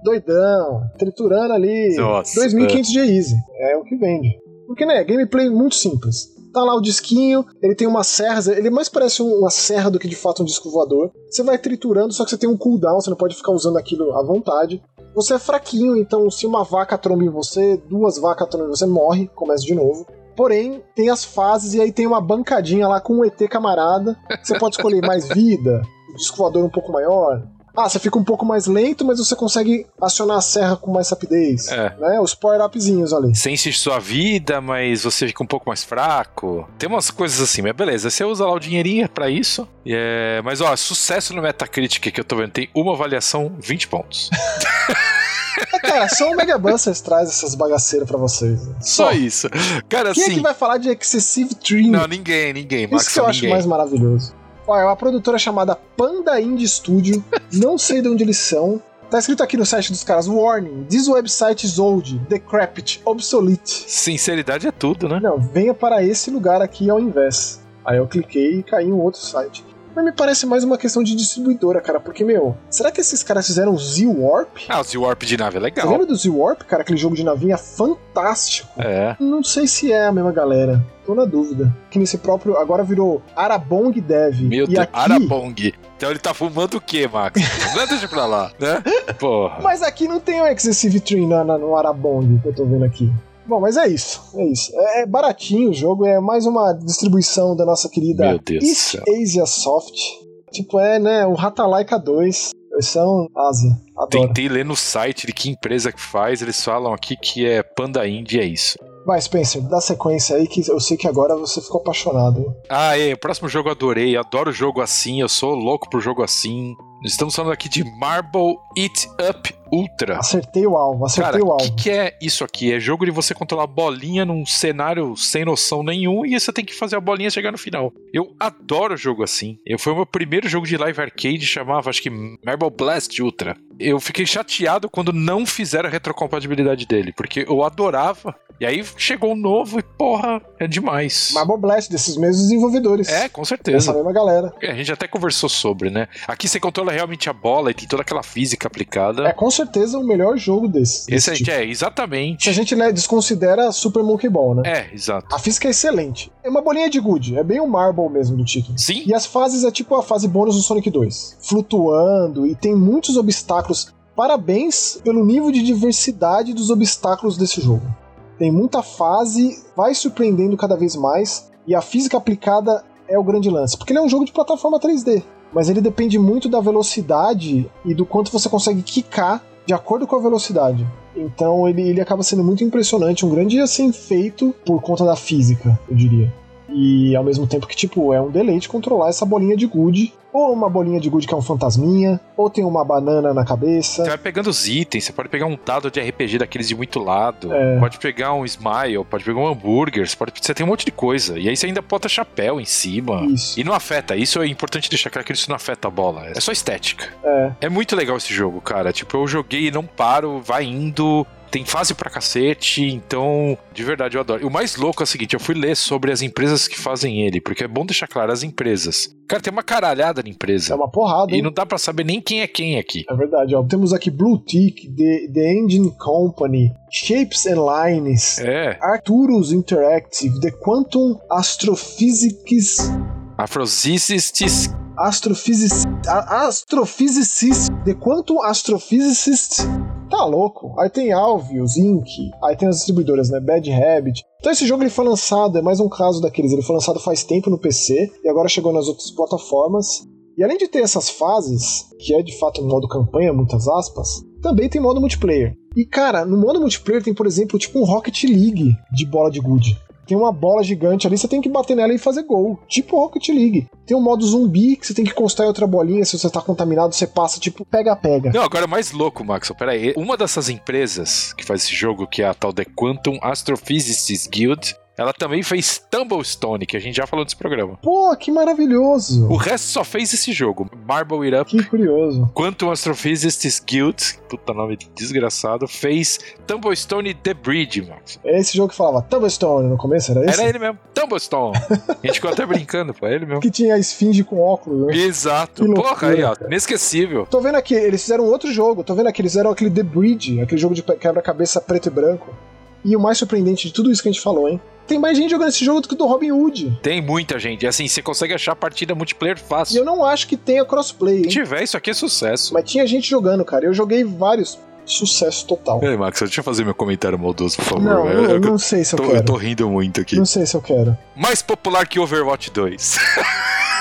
doidão, triturando ali. Nossa, 2500 de easy. É o que vende. Porque, né? Gameplay muito simples. Tá lá o disquinho, ele tem umas serras, ele mais parece um- uma serra do que de fato um disco voador. Você vai triturando, só que você tem um cooldown, você não pode ficar usando aquilo à vontade. Você é fraquinho, então se uma vaca tromba em você, duas vacas trombam em você, morre, começa de novo. Porém, tem as fases e aí tem uma bancadinha lá com um ET camarada. Você pode escolher mais vida, o disco um pouco maior. Ah, você fica um pouco mais lento, mas você consegue acionar a serra com mais rapidez. É. Né? Os power-upzinhos ali. Sente sua vida, mas você fica um pouco mais fraco. Tem umas coisas assim, mas beleza. Você usa lá o dinheirinho pra isso. É... Mas ó, sucesso no Metacritic que eu tô vendo tem uma avaliação 20 pontos. É, cara, só o Mega Busters traz essas bagaceiras pra vocês. né? Só isso. Cara, Quem é assim. que vai falar de Excessive Dream? Não, ninguém, ninguém. Max, Isso que eu acho ninguém. mais maravilhoso. Olha, é uma produtora chamada Panda Indie Studio. não sei de onde eles são. Tá escrito aqui no site dos caras: Warning, this website is old, decrepit, obsolete. Sinceridade é tudo, né? Não, venha para esse lugar aqui ao invés. Aí eu cliquei e caí em um outro site. Mas me parece mais uma questão de distribuidora, cara. Porque, meu, será que esses caras fizeram Z-Warp? Ah, o Z-Warp de nave é legal. Você lembra do Z-Warp, cara? Aquele jogo de navinha fantástico. É. Não sei se é a mesma galera. Tô na dúvida. Que nesse próprio. Agora virou Arabong Dev. Meu e Deus, aqui... Arabong. Então ele tá fumando o quê, Max? Não deixa pra lá, né? Porra. Mas aqui não tem o Excessive Tree na, na, no Arabong que eu tô vendo aqui. Bom, mas é isso, é isso. É, é baratinho o jogo, é mais uma distribuição da nossa querida East. Asia Soft. Tipo, é, né, o Ratalaika 2, versão Ásia. Adoro. Tentei ler no site de que empresa que faz, eles falam aqui que é Panda Indie, é isso. Vai, Spencer, dá sequência aí que eu sei que agora você ficou apaixonado. Ah, é, o próximo jogo eu adorei, adoro jogo assim, eu sou louco por jogo assim. Estamos falando aqui de Marble Eat Up Ultra. Acertei o alvo, acertei Cara, o o alvo. que, que é isso aqui? É jogo de você controlar bolinha num cenário sem noção nenhum e você tem que fazer a bolinha chegar no final. Eu adoro jogo assim. Eu foi o meu primeiro jogo de live arcade, chamava acho que Marble Blast Ultra. Eu fiquei chateado quando não fizeram a retrocompatibilidade dele, porque eu adorava. E aí chegou um novo e porra, é demais. Marble Blast, desses mesmos desenvolvedores. É, com Essa certeza. mesma galera. É, A gente até conversou sobre, né? Aqui você controla realmente a bola e tem toda aquela física aplicada. É com certeza o melhor jogo desse. Esse desse é, tipo. é, Se exatamente. a gente né, desconsidera Super Monkey Ball, né? É, exato. A física é excelente. É uma bolinha de good, é bem o Marble mesmo do título. Sim, E as fases é tipo a fase bônus do Sonic 2. Flutuando e tem muitos obstáculos. Parabéns pelo nível de diversidade dos obstáculos desse jogo. Tem muita fase, vai surpreendendo cada vez mais. E a física aplicada é o grande lance. Porque ele é um jogo de plataforma 3D. Mas ele depende muito da velocidade e do quanto você consegue quicar de acordo com a velocidade. Então ele, ele acaba sendo muito impressionante, um grande assim feito por conta da física, eu diria. E ao mesmo tempo que, tipo, é um deleite controlar essa bolinha de gude. Ou uma bolinha de gude que é um fantasminha, ou tem uma banana na cabeça. Você vai pegando os itens, você pode pegar um dado de RPG daqueles de muito lado, É. pode pegar um smile, pode pegar um hambúrguer, você, pode, você tem um monte de coisa. E aí você ainda bota chapéu em cima. Isso. E não afeta, isso é importante deixar claro que isso não afeta a bola. É só estética. É. É muito legal esse jogo, cara. Tipo, eu joguei e não paro, vai indo. Tem fase pra cacete, então, de verdade, eu adoro. E o mais louco é o seguinte: eu fui ler sobre as empresas que fazem ele, porque é bom deixar claro, as empresas. Cara, tem uma caralhada de É empresa. uma porrada, E hein? não dá pra saber nem quem é quem aqui. É verdade, ó. Temos aqui Blue Tick, The, The Engine Company, Shapes and Lines, É, Arcturus Interactive, The Quantum Astrophysics. Afrosistis. Astrophysicist. a- Astrophysicist. The Quantum Astrophysicist. Tá louco. Aí tem Alvius, Inc. Aí tem as distribuidoras, né? Bad Habit. Então esse jogo ele foi lançado, é mais um caso daqueles. Ele foi lançado faz tempo no PC e agora chegou nas outras plataformas. E além de ter essas fases, que é de fato um modo campanha, muitas aspas, também tem modo multiplayer. E cara, no modo multiplayer tem, por exemplo, tipo um Rocket League de bola de gude. Tem uma bola gigante ali, você tem que bater nela e fazer gol. Tipo Rocket League. Tem um modo zumbi que você tem que encostar em outra bolinha. Se você tá contaminado, você passa tipo pega-pega. Não, agora é mais louco, Max. Pera aí. Uma dessas empresas que faz esse jogo, que é a tal The Quantum Astrophysicists Guild, ela também fez Tumblestone, que a gente já falou desse programa. Pô, que maravilhoso. O resto só fez esse jogo. Marble It Up. Que curioso. Quantum Astrophysicists Guild, puta nome desgraçado, fez Tumblestone The Bridge, Max. É esse jogo que falava Tumblestone no começo, era esse? Era ele mesmo. Tumblestone. A gente ficou até brincando, pô. É ele mesmo. Que tinha a esfinge com óculos, né? Exato. Que Porra, aí, ó. loucura, Inesquecível. Tô vendo aqui, eles fizeram outro jogo. Tô vendo aqui, eles fizeram aquele The Bridge, aquele jogo de quebra-cabeça preto e branco. E o mais surpreendente de tudo isso que a gente falou, hein? Tem mais gente jogando esse jogo do que do Robin Hood. Tem muita gente. Assim, você consegue achar partida multiplayer E fácil. eu não acho que tenha crossplay, Se hein? tiver, isso aqui é sucesso. Mas tinha gente jogando, cara. Eu joguei vários. Sucesso total. Ei, Max, deixa eu fazer meu comentário maldoso, por favor. Não, eu, não, eu- não sei se eu tô, quero. eu tô rindo muito aqui. Não sei se eu quero. Mais popular que Overwatch 2.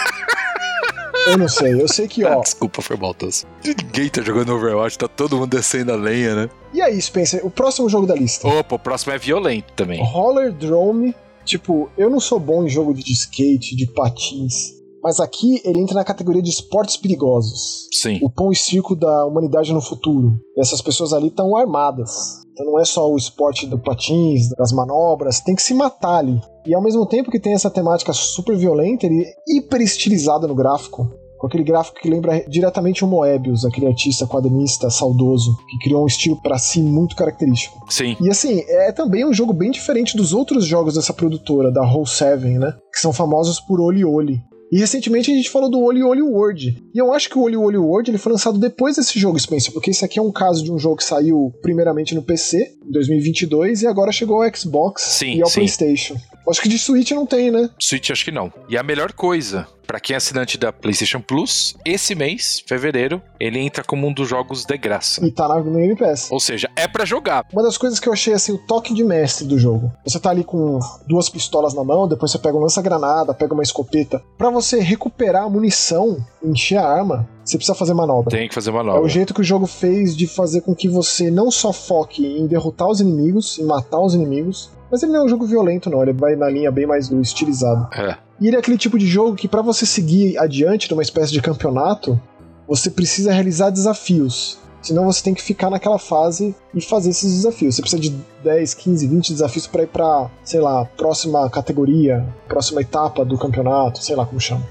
Eu não sei. Eu sei que, ó. Desculpa, foi maldoso. Ninguém tá jogando Overwatch, tá todo mundo descendo a lenha, né? E aí, Spencer, o próximo jogo da lista. Opa, o próximo é violento também. Roller Drome. Tipo, eu não sou bom em jogo de skate, de patins. Mas aqui ele entra na categoria de esportes perigosos. Sim. O pão e circo da humanidade no futuro. E essas pessoas ali estão armadas. Então não é só o esporte do patins, das manobras, tem que se matar ali. E ao mesmo tempo que tem essa temática super violenta, ele é hiper estilizado no gráfico. Com aquele gráfico que lembra diretamente o Moebius, aquele artista quadrinista saudoso, que criou um estilo para si muito característico. Sim. E assim, é também um jogo bem diferente dos outros jogos dessa produtora, da Roll 7, né? Que são famosos por Oli Oli. E recentemente a gente falou do Oli Oli World. E eu acho que o Oli Oli World ele foi lançado depois desse jogo, Spencer, porque esse aqui é um caso de um jogo que saiu primeiramente no PC, em 2022, e agora chegou ao Xbox sim, e ao sim. PlayStation. Acho que de Switch não tem, né? Switch acho que não. E a melhor coisa, para quem é assinante da PlayStation Plus, esse mês, fevereiro, ele entra como um dos jogos de graça. E tá na, Game Pass. Ou seja, é para jogar. Uma das coisas que eu achei assim, o toque de mestre do jogo. Você tá ali com duas pistolas na mão, depois você pega um lança-granada, pega uma escopeta. Para você recuperar a munição, encher a arma, você precisa fazer manobra. Tem que fazer manobra. É o jeito que o jogo fez de fazer com que você não só foque em derrotar os inimigos, em matar os inimigos, mas ele não é um jogo violento, não. Ele vai na linha bem mais do estilizado. É. E ele é aquele tipo de jogo que, para você seguir adiante numa espécie de campeonato, você precisa realizar desafios. Senão você tem que ficar naquela fase e fazer esses desafios. Você precisa de 10, 15, 20 desafios para ir pra, sei lá, próxima categoria, próxima etapa do campeonato, sei lá como chama.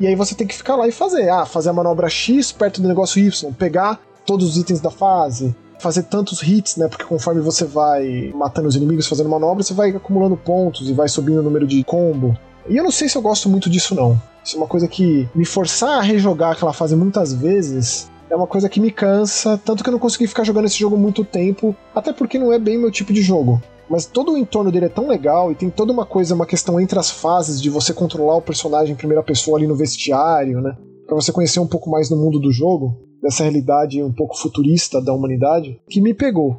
E aí você tem que ficar lá e fazer. Ah, fazer a manobra X perto do negócio Y, pegar todos os itens da fase, fazer tantos hits, né? Porque conforme você vai matando os inimigos, fazendo manobra, você vai acumulando pontos e vai subindo o número de combo. E eu não sei se eu gosto muito disso, não. Isso é uma coisa que me forçar a rejogar aquela fase muitas vezes é uma coisa que me cansa, tanto que eu não consegui ficar jogando esse jogo muito tempo, até porque não é bem meu tipo de jogo. Mas todo o entorno dele é tão legal e tem toda uma coisa, uma questão entre as fases de você controlar o personagem em primeira pessoa ali no vestiário, né? Pra você conhecer um pouco mais do mundo do jogo, dessa realidade um pouco futurista da humanidade, que me pegou.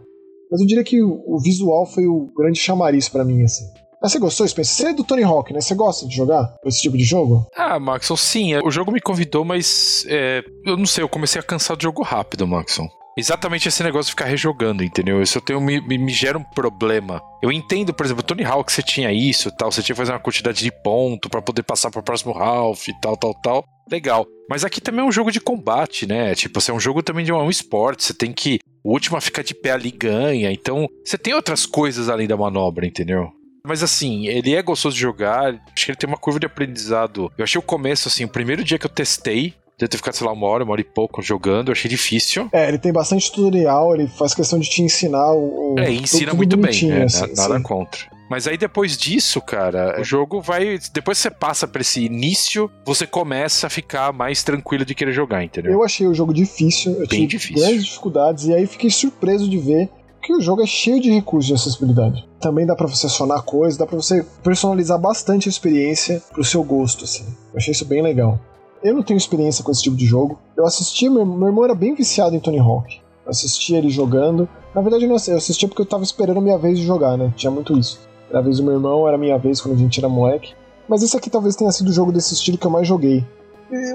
Mas eu diria que o visual foi o grande chamariz para mim, assim. Mas você gostou, Spencer? Você é do Tony Hawk, né? Você gosta de jogar esse tipo de jogo? Ah, Maxon, sim. O jogo me convidou, mas é, eu não sei, eu comecei a cansar do jogo rápido, Maxon. Exatamente esse negócio de ficar rejogando, entendeu? Isso eu tenho, me, me, gera um problema. Eu entendo, por exemplo, Tony Hawk, você tinha isso tal, você tinha que fazer uma quantidade de ponto para poder passar para o próximo Ralph e tal, tal, tal. Legal. Mas aqui também é um jogo de combate, né? Tipo, você é um jogo também de um, um esporte, você tem que. O último a ficar de pé ali ganha. Então, você tem outras coisas além da manobra, entendeu? Mas assim, ele é gostoso de jogar. Acho que ele tem uma curva de aprendizado. Eu achei o começo, assim, o primeiro dia que eu testei, Deve ter ficado, sei lá, uma hora, uma hora e pouco jogando, eu achei difícil. É, ele tem bastante tutorial, ele faz questão de te ensinar o. É, ensina tudo, muito bem, né? assim, nada sim. contra. Mas aí depois disso, cara, o jogo vai. Depois que você passa pra esse início, você começa a ficar mais tranquilo de querer jogar, entendeu? Eu achei o jogo difícil, eu Bem tive difícil. grandes dificuldades, e aí fiquei surpreso de ver que o jogo é cheio de recursos de acessibilidade. Também dá para você acionar coisas, dá para você personalizar bastante a experiência pro seu gosto, assim. Eu achei isso bem legal. Eu não tenho experiência com esse tipo de jogo. Eu assisti, meu, meu irmão era bem viciado em Tony Hawk. Eu assistia ele jogando. Na verdade, eu assistia porque eu tava esperando a minha vez de jogar, né? Tinha muito isso. Era a vez do meu irmão, era a minha vez quando a gente era moleque. Mas esse aqui talvez tenha sido o jogo desse estilo que eu mais joguei.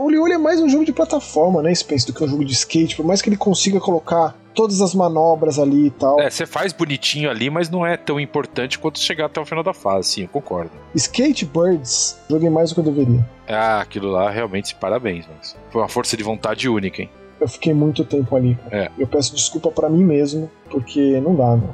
O Lioli é mais um jogo de plataforma, né, Space, do que um jogo de skate. Por mais que ele consiga colocar todas as manobras ali e tal. É, você faz bonitinho ali, mas não é tão importante quanto chegar até o final da fase, sim, eu concordo. Skatebirds, joguei mais do que eu deveria. Ah, aquilo lá realmente parabéns, mas foi uma força de vontade única, hein? Eu fiquei muito tempo ali. É. Eu peço desculpa para mim mesmo, porque não dá, não.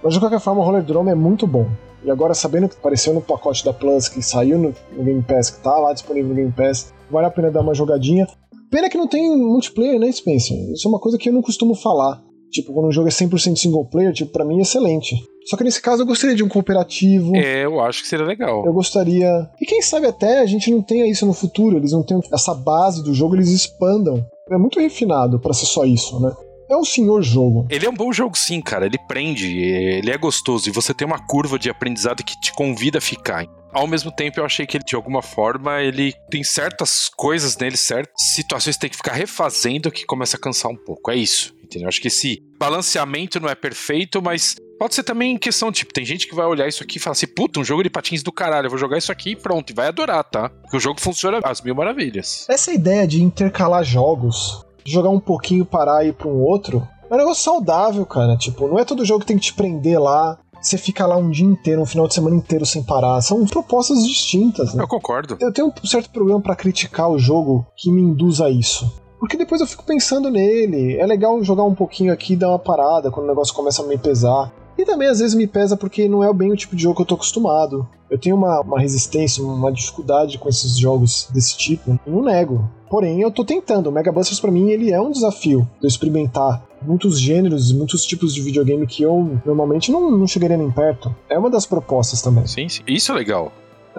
Mas de qualquer forma, o Roller Drome é muito bom. E agora, sabendo que apareceu no pacote da Plus, que saiu no, no Game Pass, que tá lá disponível no Game Pass, vale a pena dar uma jogadinha. Pena que não tem multiplayer, né, Spencer? Isso é uma coisa que eu não costumo falar. Tipo, quando um jogo é 100% single player, tipo, pra mim é excelente. Só que nesse caso eu gostaria de um cooperativo. É, eu acho que seria legal. Eu gostaria. E quem sabe até a gente não tenha isso no futuro, eles não tenham essa base do jogo, eles expandam. É muito refinado para ser só isso, né? É um senhor jogo. Ele é um bom jogo, sim, cara. Ele prende, ele é gostoso e você tem uma curva de aprendizado que te convida a ficar. Ao mesmo tempo, eu achei que ele, de alguma forma, ele tem certas coisas nele, certas situações que tem que ficar refazendo que começa a cansar um pouco. É isso, entendeu? Acho que esse balanceamento não é perfeito, mas Pode ser também questão, tipo, tem gente que vai olhar isso aqui e falar assim, puta, um jogo de patins do caralho, eu vou jogar isso aqui e pronto, e vai adorar, tá? Porque o jogo funciona às mil maravilhas. Essa ideia de intercalar jogos, jogar um pouquinho, parar e ir pra um outro, é um negócio saudável, cara. Tipo, não é todo jogo que tem que te prender lá, você fica lá um dia inteiro, um final de semana inteiro sem parar. São propostas distintas, né? Eu concordo. Eu tenho um certo problema para criticar o jogo que me induz a isso. Porque depois eu fico pensando nele. É legal jogar um pouquinho aqui e dar uma parada quando o negócio começa a me pesar. E também às vezes me pesa porque não é bem o tipo de jogo que eu tô acostumado. Eu tenho uma, uma resistência, uma dificuldade com esses jogos desse tipo. Eu não nego. Porém, eu tô tentando. O Mega Busters pra mim ele é um desafio de eu experimentar muitos gêneros, muitos tipos de videogame que eu normalmente não, não chegaria nem perto. É uma das propostas também. Sim, sim. Isso é legal.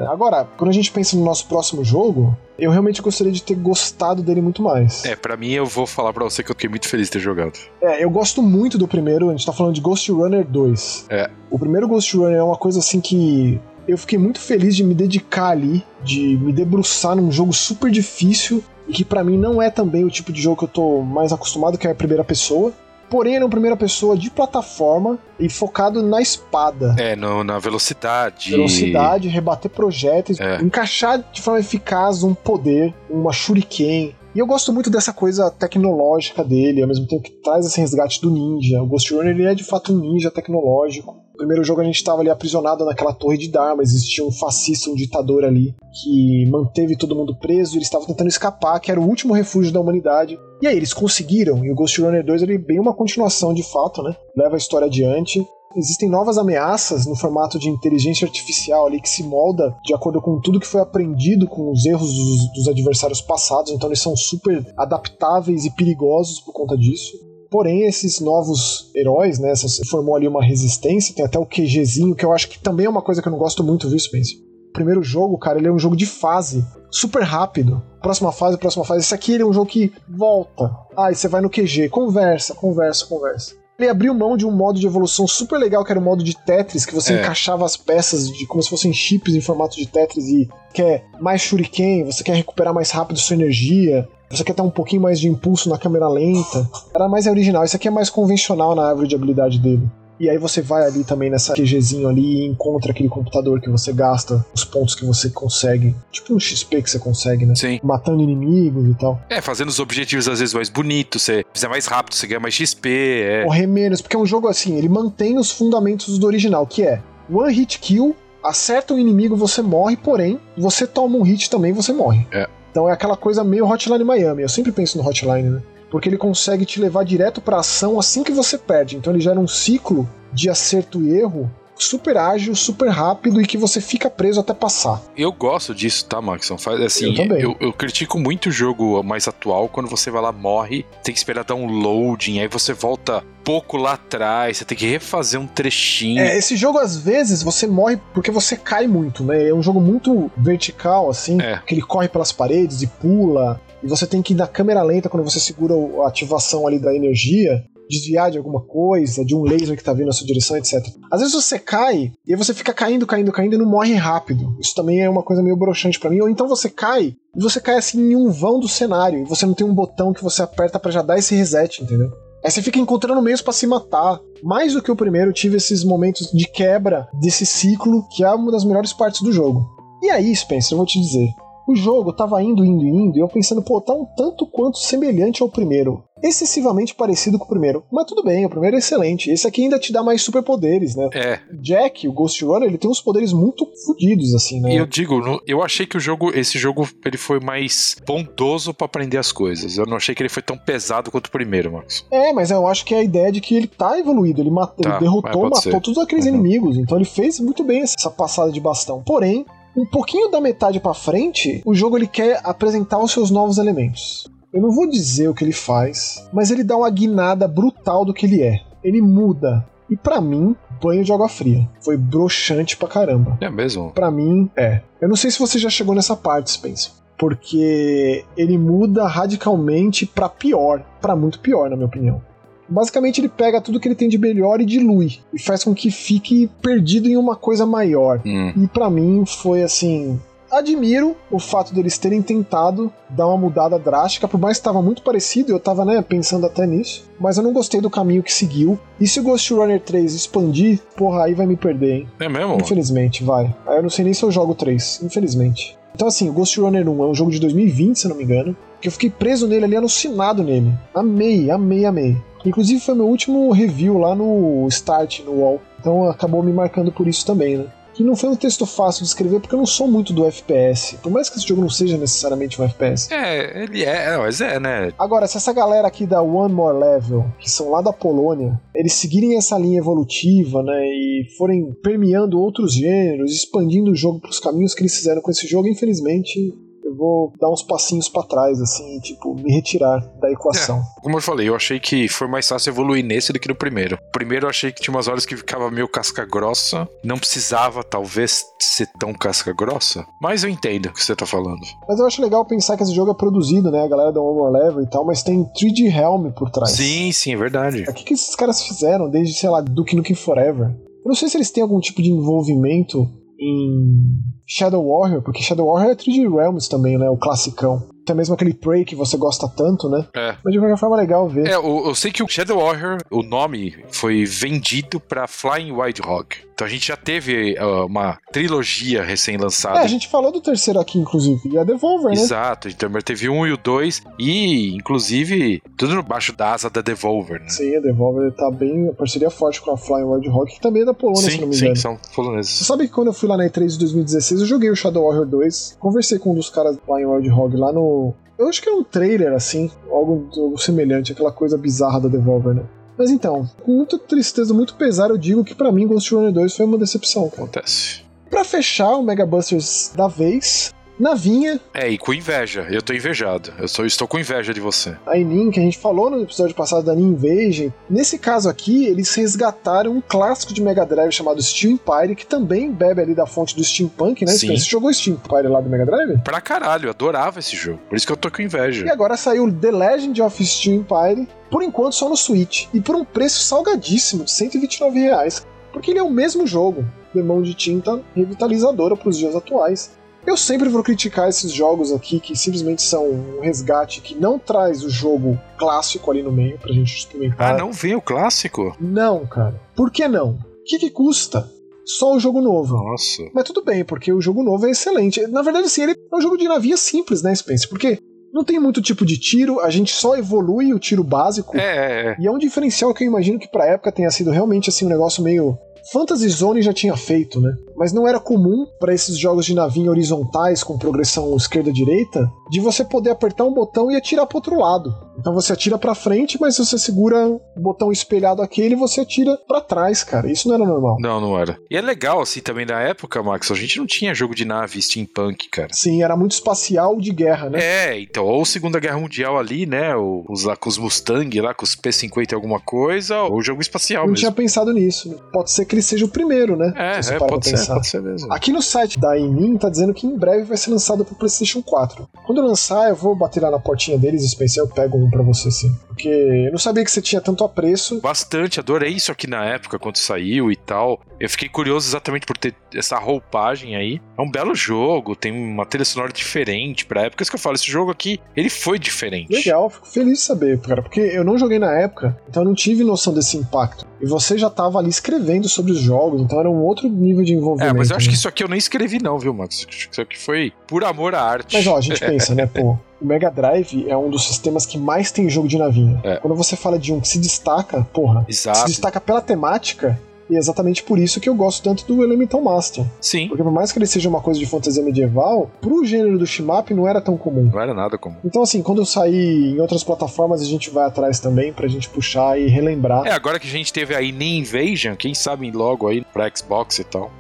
Agora, quando a gente pensa no nosso próximo jogo, eu realmente gostaria de ter gostado dele muito mais. É, para mim eu vou falar pra você que eu fiquei muito feliz de ter jogado. É, eu gosto muito do primeiro, a gente tá falando de Ghost Runner 2. É. O primeiro Ghost Runner é uma coisa assim que eu fiquei muito feliz de me dedicar ali, de me debruçar num jogo super difícil e que para mim não é também o tipo de jogo que eu tô mais acostumado, que é a primeira pessoa porém era uma primeira pessoa de plataforma e focado na espada. É, no, na velocidade. Velocidade, rebater projéteis, é. encaixar de forma eficaz um poder, uma shuriken. E eu gosto muito dessa coisa tecnológica dele, ao mesmo tempo que traz esse resgate do ninja. O Ghost Runner ele é de fato um ninja tecnológico primeiro jogo a gente estava ali aprisionado naquela torre de Dharma, existia um fascista, um ditador ali que manteve todo mundo preso, eles estavam tentando escapar, que era o último refúgio da humanidade. E aí eles conseguiram, e o Ghost Runner 2 ele é bem uma continuação de fato, né? Leva a história adiante. Existem novas ameaças no formato de inteligência artificial ali que se molda de acordo com tudo que foi aprendido com os erros dos, dos adversários passados, então eles são super adaptáveis e perigosos por conta disso. Porém, esses novos heróis, né, formou ali uma resistência, tem até o QGzinho, que eu acho que também é uma coisa que eu não gosto muito, viu, Spencer? O primeiro jogo, cara, ele é um jogo de fase, super rápido. Próxima fase, próxima fase. Esse aqui ele é um jogo que volta. Ah, e você vai no QG, conversa, conversa, conversa. Ele abriu mão de um modo de evolução super legal, que era o modo de Tetris, que você é. encaixava as peças de como se fossem chips em formato de Tetris e quer mais shuriken, você quer recuperar mais rápido sua energia. Você quer ter um pouquinho mais de impulso na câmera lenta. Era mais original. Isso aqui é mais convencional na árvore de habilidade dele. E aí você vai ali também nessa QGzinho ali e encontra aquele computador que você gasta, os pontos que você consegue. Tipo um XP que você consegue, né? Sim. Matando inimigos e tal. É, fazendo os objetivos às vezes mais bonitos, você fizer mais rápido, você ganha mais XP. É. Correr menos, porque é um jogo assim, ele mantém os fundamentos do original, que é one hit kill, acerta o inimigo, você morre, porém, você toma um hit também, você morre. É. Então é aquela coisa meio Hotline Miami. Eu sempre penso no Hotline, né? Porque ele consegue te levar direto pra ação assim que você perde. Então ele gera um ciclo de acerto e erro super ágil, super rápido e que você fica preso até passar. Eu gosto disso, tá, Maxon? Faz assim, eu, também. Eu, eu critico muito o jogo mais atual quando você vai lá, morre, tem que esperar dar um loading, aí você volta pouco lá atrás, você tem que refazer um trechinho. É, esse jogo às vezes você morre porque você cai muito, né? É um jogo muito vertical, assim, é. que ele corre pelas paredes e pula. E você tem que ir na câmera lenta quando você segura a ativação ali da energia desviar de alguma coisa, de um laser que tá vindo na sua direção, etc. Às vezes você cai e você fica caindo, caindo, caindo e não morre rápido. Isso também é uma coisa meio broxante para mim. Ou então você cai e você cai assim em um vão do cenário e você não tem um botão que você aperta para já dar esse reset, entendeu? Aí você fica encontrando meios para se matar. Mais do que o primeiro, tive esses momentos de quebra desse ciclo, que é uma das melhores partes do jogo. E aí, Spencer, eu vou te dizer. O jogo tava indo, indo, indo, e eu pensando, pô, tá um tanto quanto semelhante ao primeiro excessivamente parecido com o primeiro. Mas tudo bem, o primeiro é excelente. Esse aqui ainda te dá mais superpoderes, né? É. Jack, o Ghost Runner, ele tem uns poderes muito fodidos, assim, né? E eu digo, eu achei que o jogo, esse jogo, ele foi mais bondoso para aprender as coisas. Eu não achei que ele foi tão pesado quanto o primeiro, Max. É, mas eu acho que é a ideia de que ele tá evoluído. Ele, matou, tá, ele derrotou, matou ser. todos aqueles uhum. inimigos. Então ele fez muito bem essa passada de bastão. Porém, um pouquinho da metade para frente, o jogo ele quer apresentar os seus novos elementos. Eu não vou dizer o que ele faz, mas ele dá uma guinada brutal do que ele é. Ele muda. E para mim, banho de água fria. Foi broxante pra caramba. É mesmo? Para mim, é. Eu não sei se você já chegou nessa parte, Spencer. Porque ele muda radicalmente para pior. para muito pior, na minha opinião. Basicamente, ele pega tudo que ele tem de melhor e dilui. E faz com que fique perdido em uma coisa maior. Hum. E para mim foi assim admiro o fato deles terem tentado dar uma mudada drástica, por mais que estava muito parecido, eu estava né, pensando até nisso, mas eu não gostei do caminho que seguiu. E se o Ghost Runner 3 expandir, porra, aí vai me perder, hein? É mesmo? Infelizmente, vai. Aí eu não sei nem se eu jogo 3, infelizmente. Então, assim, o Ghost Runner 1 é um jogo de 2020, se não me engano, que eu fiquei preso nele ali, alucinado nele. Amei, amei, amei. Inclusive foi meu último review lá no Start, no UOL. Então acabou me marcando por isso também, né? Que não foi um texto fácil de escrever, porque eu não sou muito do FPS. Por mais que esse jogo não seja necessariamente um FPS. É, ele é, mas é, né? Agora, se essa galera aqui da One More Level, que são lá da Polônia, eles seguirem essa linha evolutiva, né, e forem permeando outros gêneros, expandindo o jogo para os caminhos que eles fizeram com esse jogo, infelizmente, vou dar uns passinhos para trás, assim, tipo, me retirar da equação. É, como eu falei, eu achei que foi mais fácil evoluir nesse do que no primeiro. Primeiro eu achei que tinha umas horas que ficava meio casca grossa, não precisava, talvez, ser tão casca grossa, mas eu entendo o que você tá falando. Mas eu acho legal pensar que esse jogo é produzido, né, a galera da One Level e tal, mas tem 3D Helm por trás. Sim, sim, é verdade. O que, que esses caras fizeram desde, sei lá, Duke Nukem Forever? Eu não sei se eles têm algum tipo de envolvimento em Shadow Warrior, porque Shadow Warrior é 3D Realms também, né? O classicão. Até mesmo aquele Prey que você gosta tanto, né? É. Mas de qualquer forma é legal ver. É, eu, eu sei que o Shadow Warrior, o nome foi vendido pra Flying Wild Hog. Então a gente já teve uh, uma trilogia recém-lançada. É, a gente falou do terceiro aqui, inclusive, e a Devolver, né? Exato, então teve um e o dois, e inclusive tudo baixo da asa da Devolver, né? Sim, a Devolver tá bem, a parceria forte com a Flying Wild Hog, que também é da Polônia, sim, se não me sim, engano. são poloneses. Você sabe que quando eu fui lá na E3 de 2016, eu joguei o Shadow Warrior 2, conversei com um dos caras do Flying Wild Hog lá no. Eu acho que é um trailer, assim, algo, algo semelhante, aquela coisa bizarra da Devolver, né? Mas então, com muita tristeza, muito pesar, eu digo que para mim Ghost Runner 2 foi uma decepção. Acontece. Pra fechar o Mega Busters da vez, Navinha, É, e com inveja. Eu tô invejado. Eu só estou com inveja de você. a Inin, que a gente falou no episódio passado da Invasion. Nesse caso aqui, eles resgataram um clássico de Mega Drive chamado Steel Empire, que também bebe ali da fonte do Steampunk, né? Sim. Você jogou Steel Empire lá do Mega Drive? Pra caralho, eu adorava esse jogo. Por isso que eu tô com inveja. E agora saiu The Legend of Steel Empire, por enquanto só no Switch, e por um preço salgadíssimo de 129 reais, porque ele é o mesmo jogo, de mão de tinta revitalizadora para os dias atuais. Eu sempre vou criticar esses jogos aqui que simplesmente são um resgate que não traz o jogo clássico ali no meio pra gente experimentar. Ah, não vem o clássico? Não, cara. Por que não? O que, que custa? Só o jogo novo. Nossa. Mas tudo bem, porque o jogo novo é excelente. Na verdade, assim, ele é um jogo de navinha simples, né, Spencer? Porque não tem muito tipo de tiro, a gente só evolui o tiro básico. É, é, é. E é um diferencial que eu imagino que pra época tenha sido realmente assim um negócio meio. Fantasy Zone já tinha feito, né? Mas não era comum para esses jogos de navinha horizontais com progressão esquerda-direita de você poder apertar um botão e atirar pro outro lado. Então você atira pra frente, mas se você segura o botão espelhado aquele, você atira pra trás, cara. Isso não era normal. Não, não era. E é legal, assim, também na época, Max, a gente não tinha jogo de nave steampunk, cara. Sim, era muito espacial de guerra, né? É, então, ou Segunda Guerra Mundial ali, né? Ou os lá com os Mustang, lá com os P-50 e alguma coisa, ou jogo espacial não mesmo. tinha pensado nisso. Pode ser que ele seja o primeiro, né? É, Se é pode ser, pode ser mesmo. Aqui no site da Enin tá dizendo que em breve vai ser lançado pro PlayStation 4. Quando lançar, eu vou bater lá na portinha deles, Spencer, eu pego um pra você sim. Porque eu não sabia que você tinha tanto apreço. Bastante, adorei isso aqui na época, quando saiu e tal. Eu fiquei curioso exatamente por ter essa roupagem aí. É um belo jogo, tem uma trilha sonora diferente pra época. Isso que eu falo, esse jogo aqui, ele foi diferente. Legal, fico feliz de saber, cara, porque eu não joguei na época, então eu não tive noção desse impacto. E você já tava ali escrevendo sobre os jogos, então era um outro nível de É, envolvimento. mas eu acho né? que isso aqui eu nem escrevi não, viu, Max? Isso aqui foi por amor à arte. Mas ó, a gente pensa, né, pô, o Mega Drive é um dos sistemas que mais tem jogo de navinha. É. Quando você fala de um que se destaca, porra, se Exato. destaca pela temática, e é exatamente por isso que eu gosto tanto do Elemental Master. Sim, Porque por mais que ele seja uma coisa de fantasia medieval, pro gênero do shmup não era tão comum. não era nada comum. Então assim, quando eu sair em outras plataformas, a gente vai atrás também pra gente puxar e relembrar. É, agora que a gente teve aí nem Invasion, quem sabe logo aí pra Xbox e tal.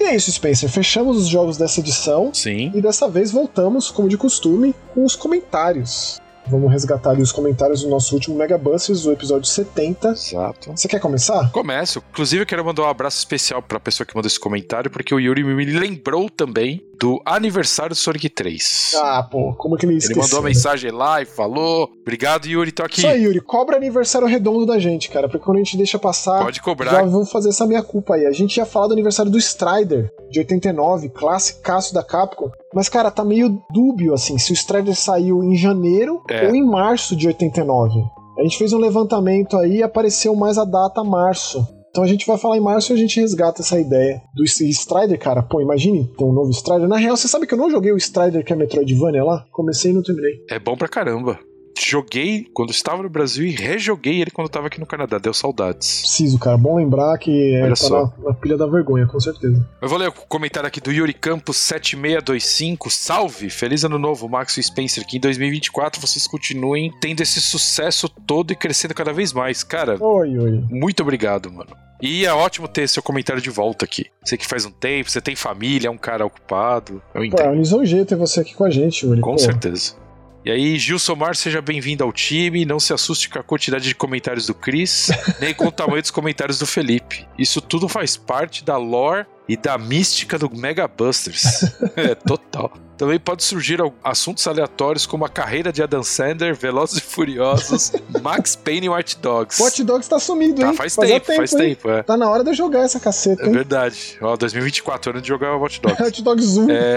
E é isso, Spencer. Fechamos os jogos dessa edição. Sim. E dessa vez voltamos, como de costume, com os comentários. Vamos resgatar ali os comentários do nosso último Mega Busters, o episódio 70. Exato. Você quer começar? Começo. Inclusive, eu quero mandar um abraço especial pra pessoa que mandou esse comentário, porque o Yuri me lembrou também do aniversário do Sonic 3. Ah, pô, como que ele Ele esqueceu? mandou uma mensagem lá e falou: Obrigado, Yuri, tô aqui. Isso aí, Yuri, cobra aniversário redondo da gente, cara, porque quando a gente deixa passar, Pode cobrar. já vamos fazer essa minha culpa aí. A gente ia falar do aniversário do Strider, de 89, classicaço da Capcom, mas, cara, tá meio dúbio, assim, se o Strider saiu em janeiro É. ou em março de 89. A gente fez um levantamento aí e apareceu mais a data março. Então a gente vai falar em março e a gente resgata essa ideia do Strider, cara. Pô, imagine ter um novo Strider. Na real, você sabe que eu não joguei o Strider que é Metroidvania lá? Comecei e não terminei. É bom pra caramba. Joguei quando estava no Brasil e rejoguei ele quando eu tava aqui no Canadá. Deu saudades. Preciso, cara. Bom lembrar que é, Olha tá só. na, na pilha da vergonha, com certeza. Eu vou ler o comentário aqui do Yuri Campos 7625. Salve! Feliz ano novo, Max e Spencer. Que em 2024 vocês continuem tendo esse sucesso todo e crescendo cada vez mais. Cara, Oi, oi. muito obrigado, mano. E é ótimo ter seu comentário de volta aqui. Você que faz um tempo, você tem família, é um cara ocupado. Eu Pô, é entendo. um lisonjeio ter você aqui com a gente, Yuri. Com Pô, certeza. E aí, Gilson Mar, seja bem-vindo ao time. Não se assuste com a quantidade de comentários do Chris, nem com o tamanho dos comentários do Felipe. Isso tudo faz parte da lore e da mística do Mega Busters. é, total. Também pode surgir assuntos aleatórios como a carreira de Adam Sandler, Velozes e Furiosos, Max Payne e Watch Dogs. Watch Dogs tá sumido, Tá, hein? faz Fazia tempo, faz hein? tempo, é. Tá na hora de eu jogar essa caceta, É hein? verdade. Ó, 2024, ano de jogar Watch Dogs. Watch Dogs 1. É,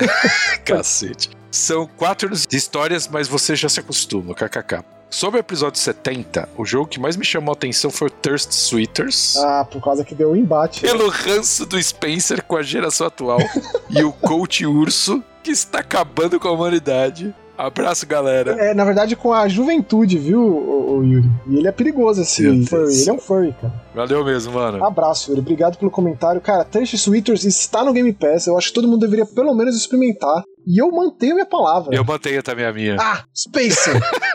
cacete. São quatro anos de histórias, mas você já se acostuma, kkk. Sobre o episódio 70, o jogo que mais me chamou a atenção foi o Thirst Sweeters. Ah, por causa que deu um embate. Pelo ranço do Spencer com a geração atual e o coach urso que está acabando com a humanidade. Abraço, galera. É, na verdade, com a juventude, viu, o, Yuri? E ele é perigoso, esse Meu Deus. furry. Ele é um furry, cara. Valeu mesmo, mano. Abraço, Yuri. Obrigado pelo comentário. Cara, Thirst Sweeters está no Game Pass. Eu acho que todo mundo deveria pelo menos experimentar. E eu mantenho minha palavra. Eu mantenho também a minha. Ah, Spacer!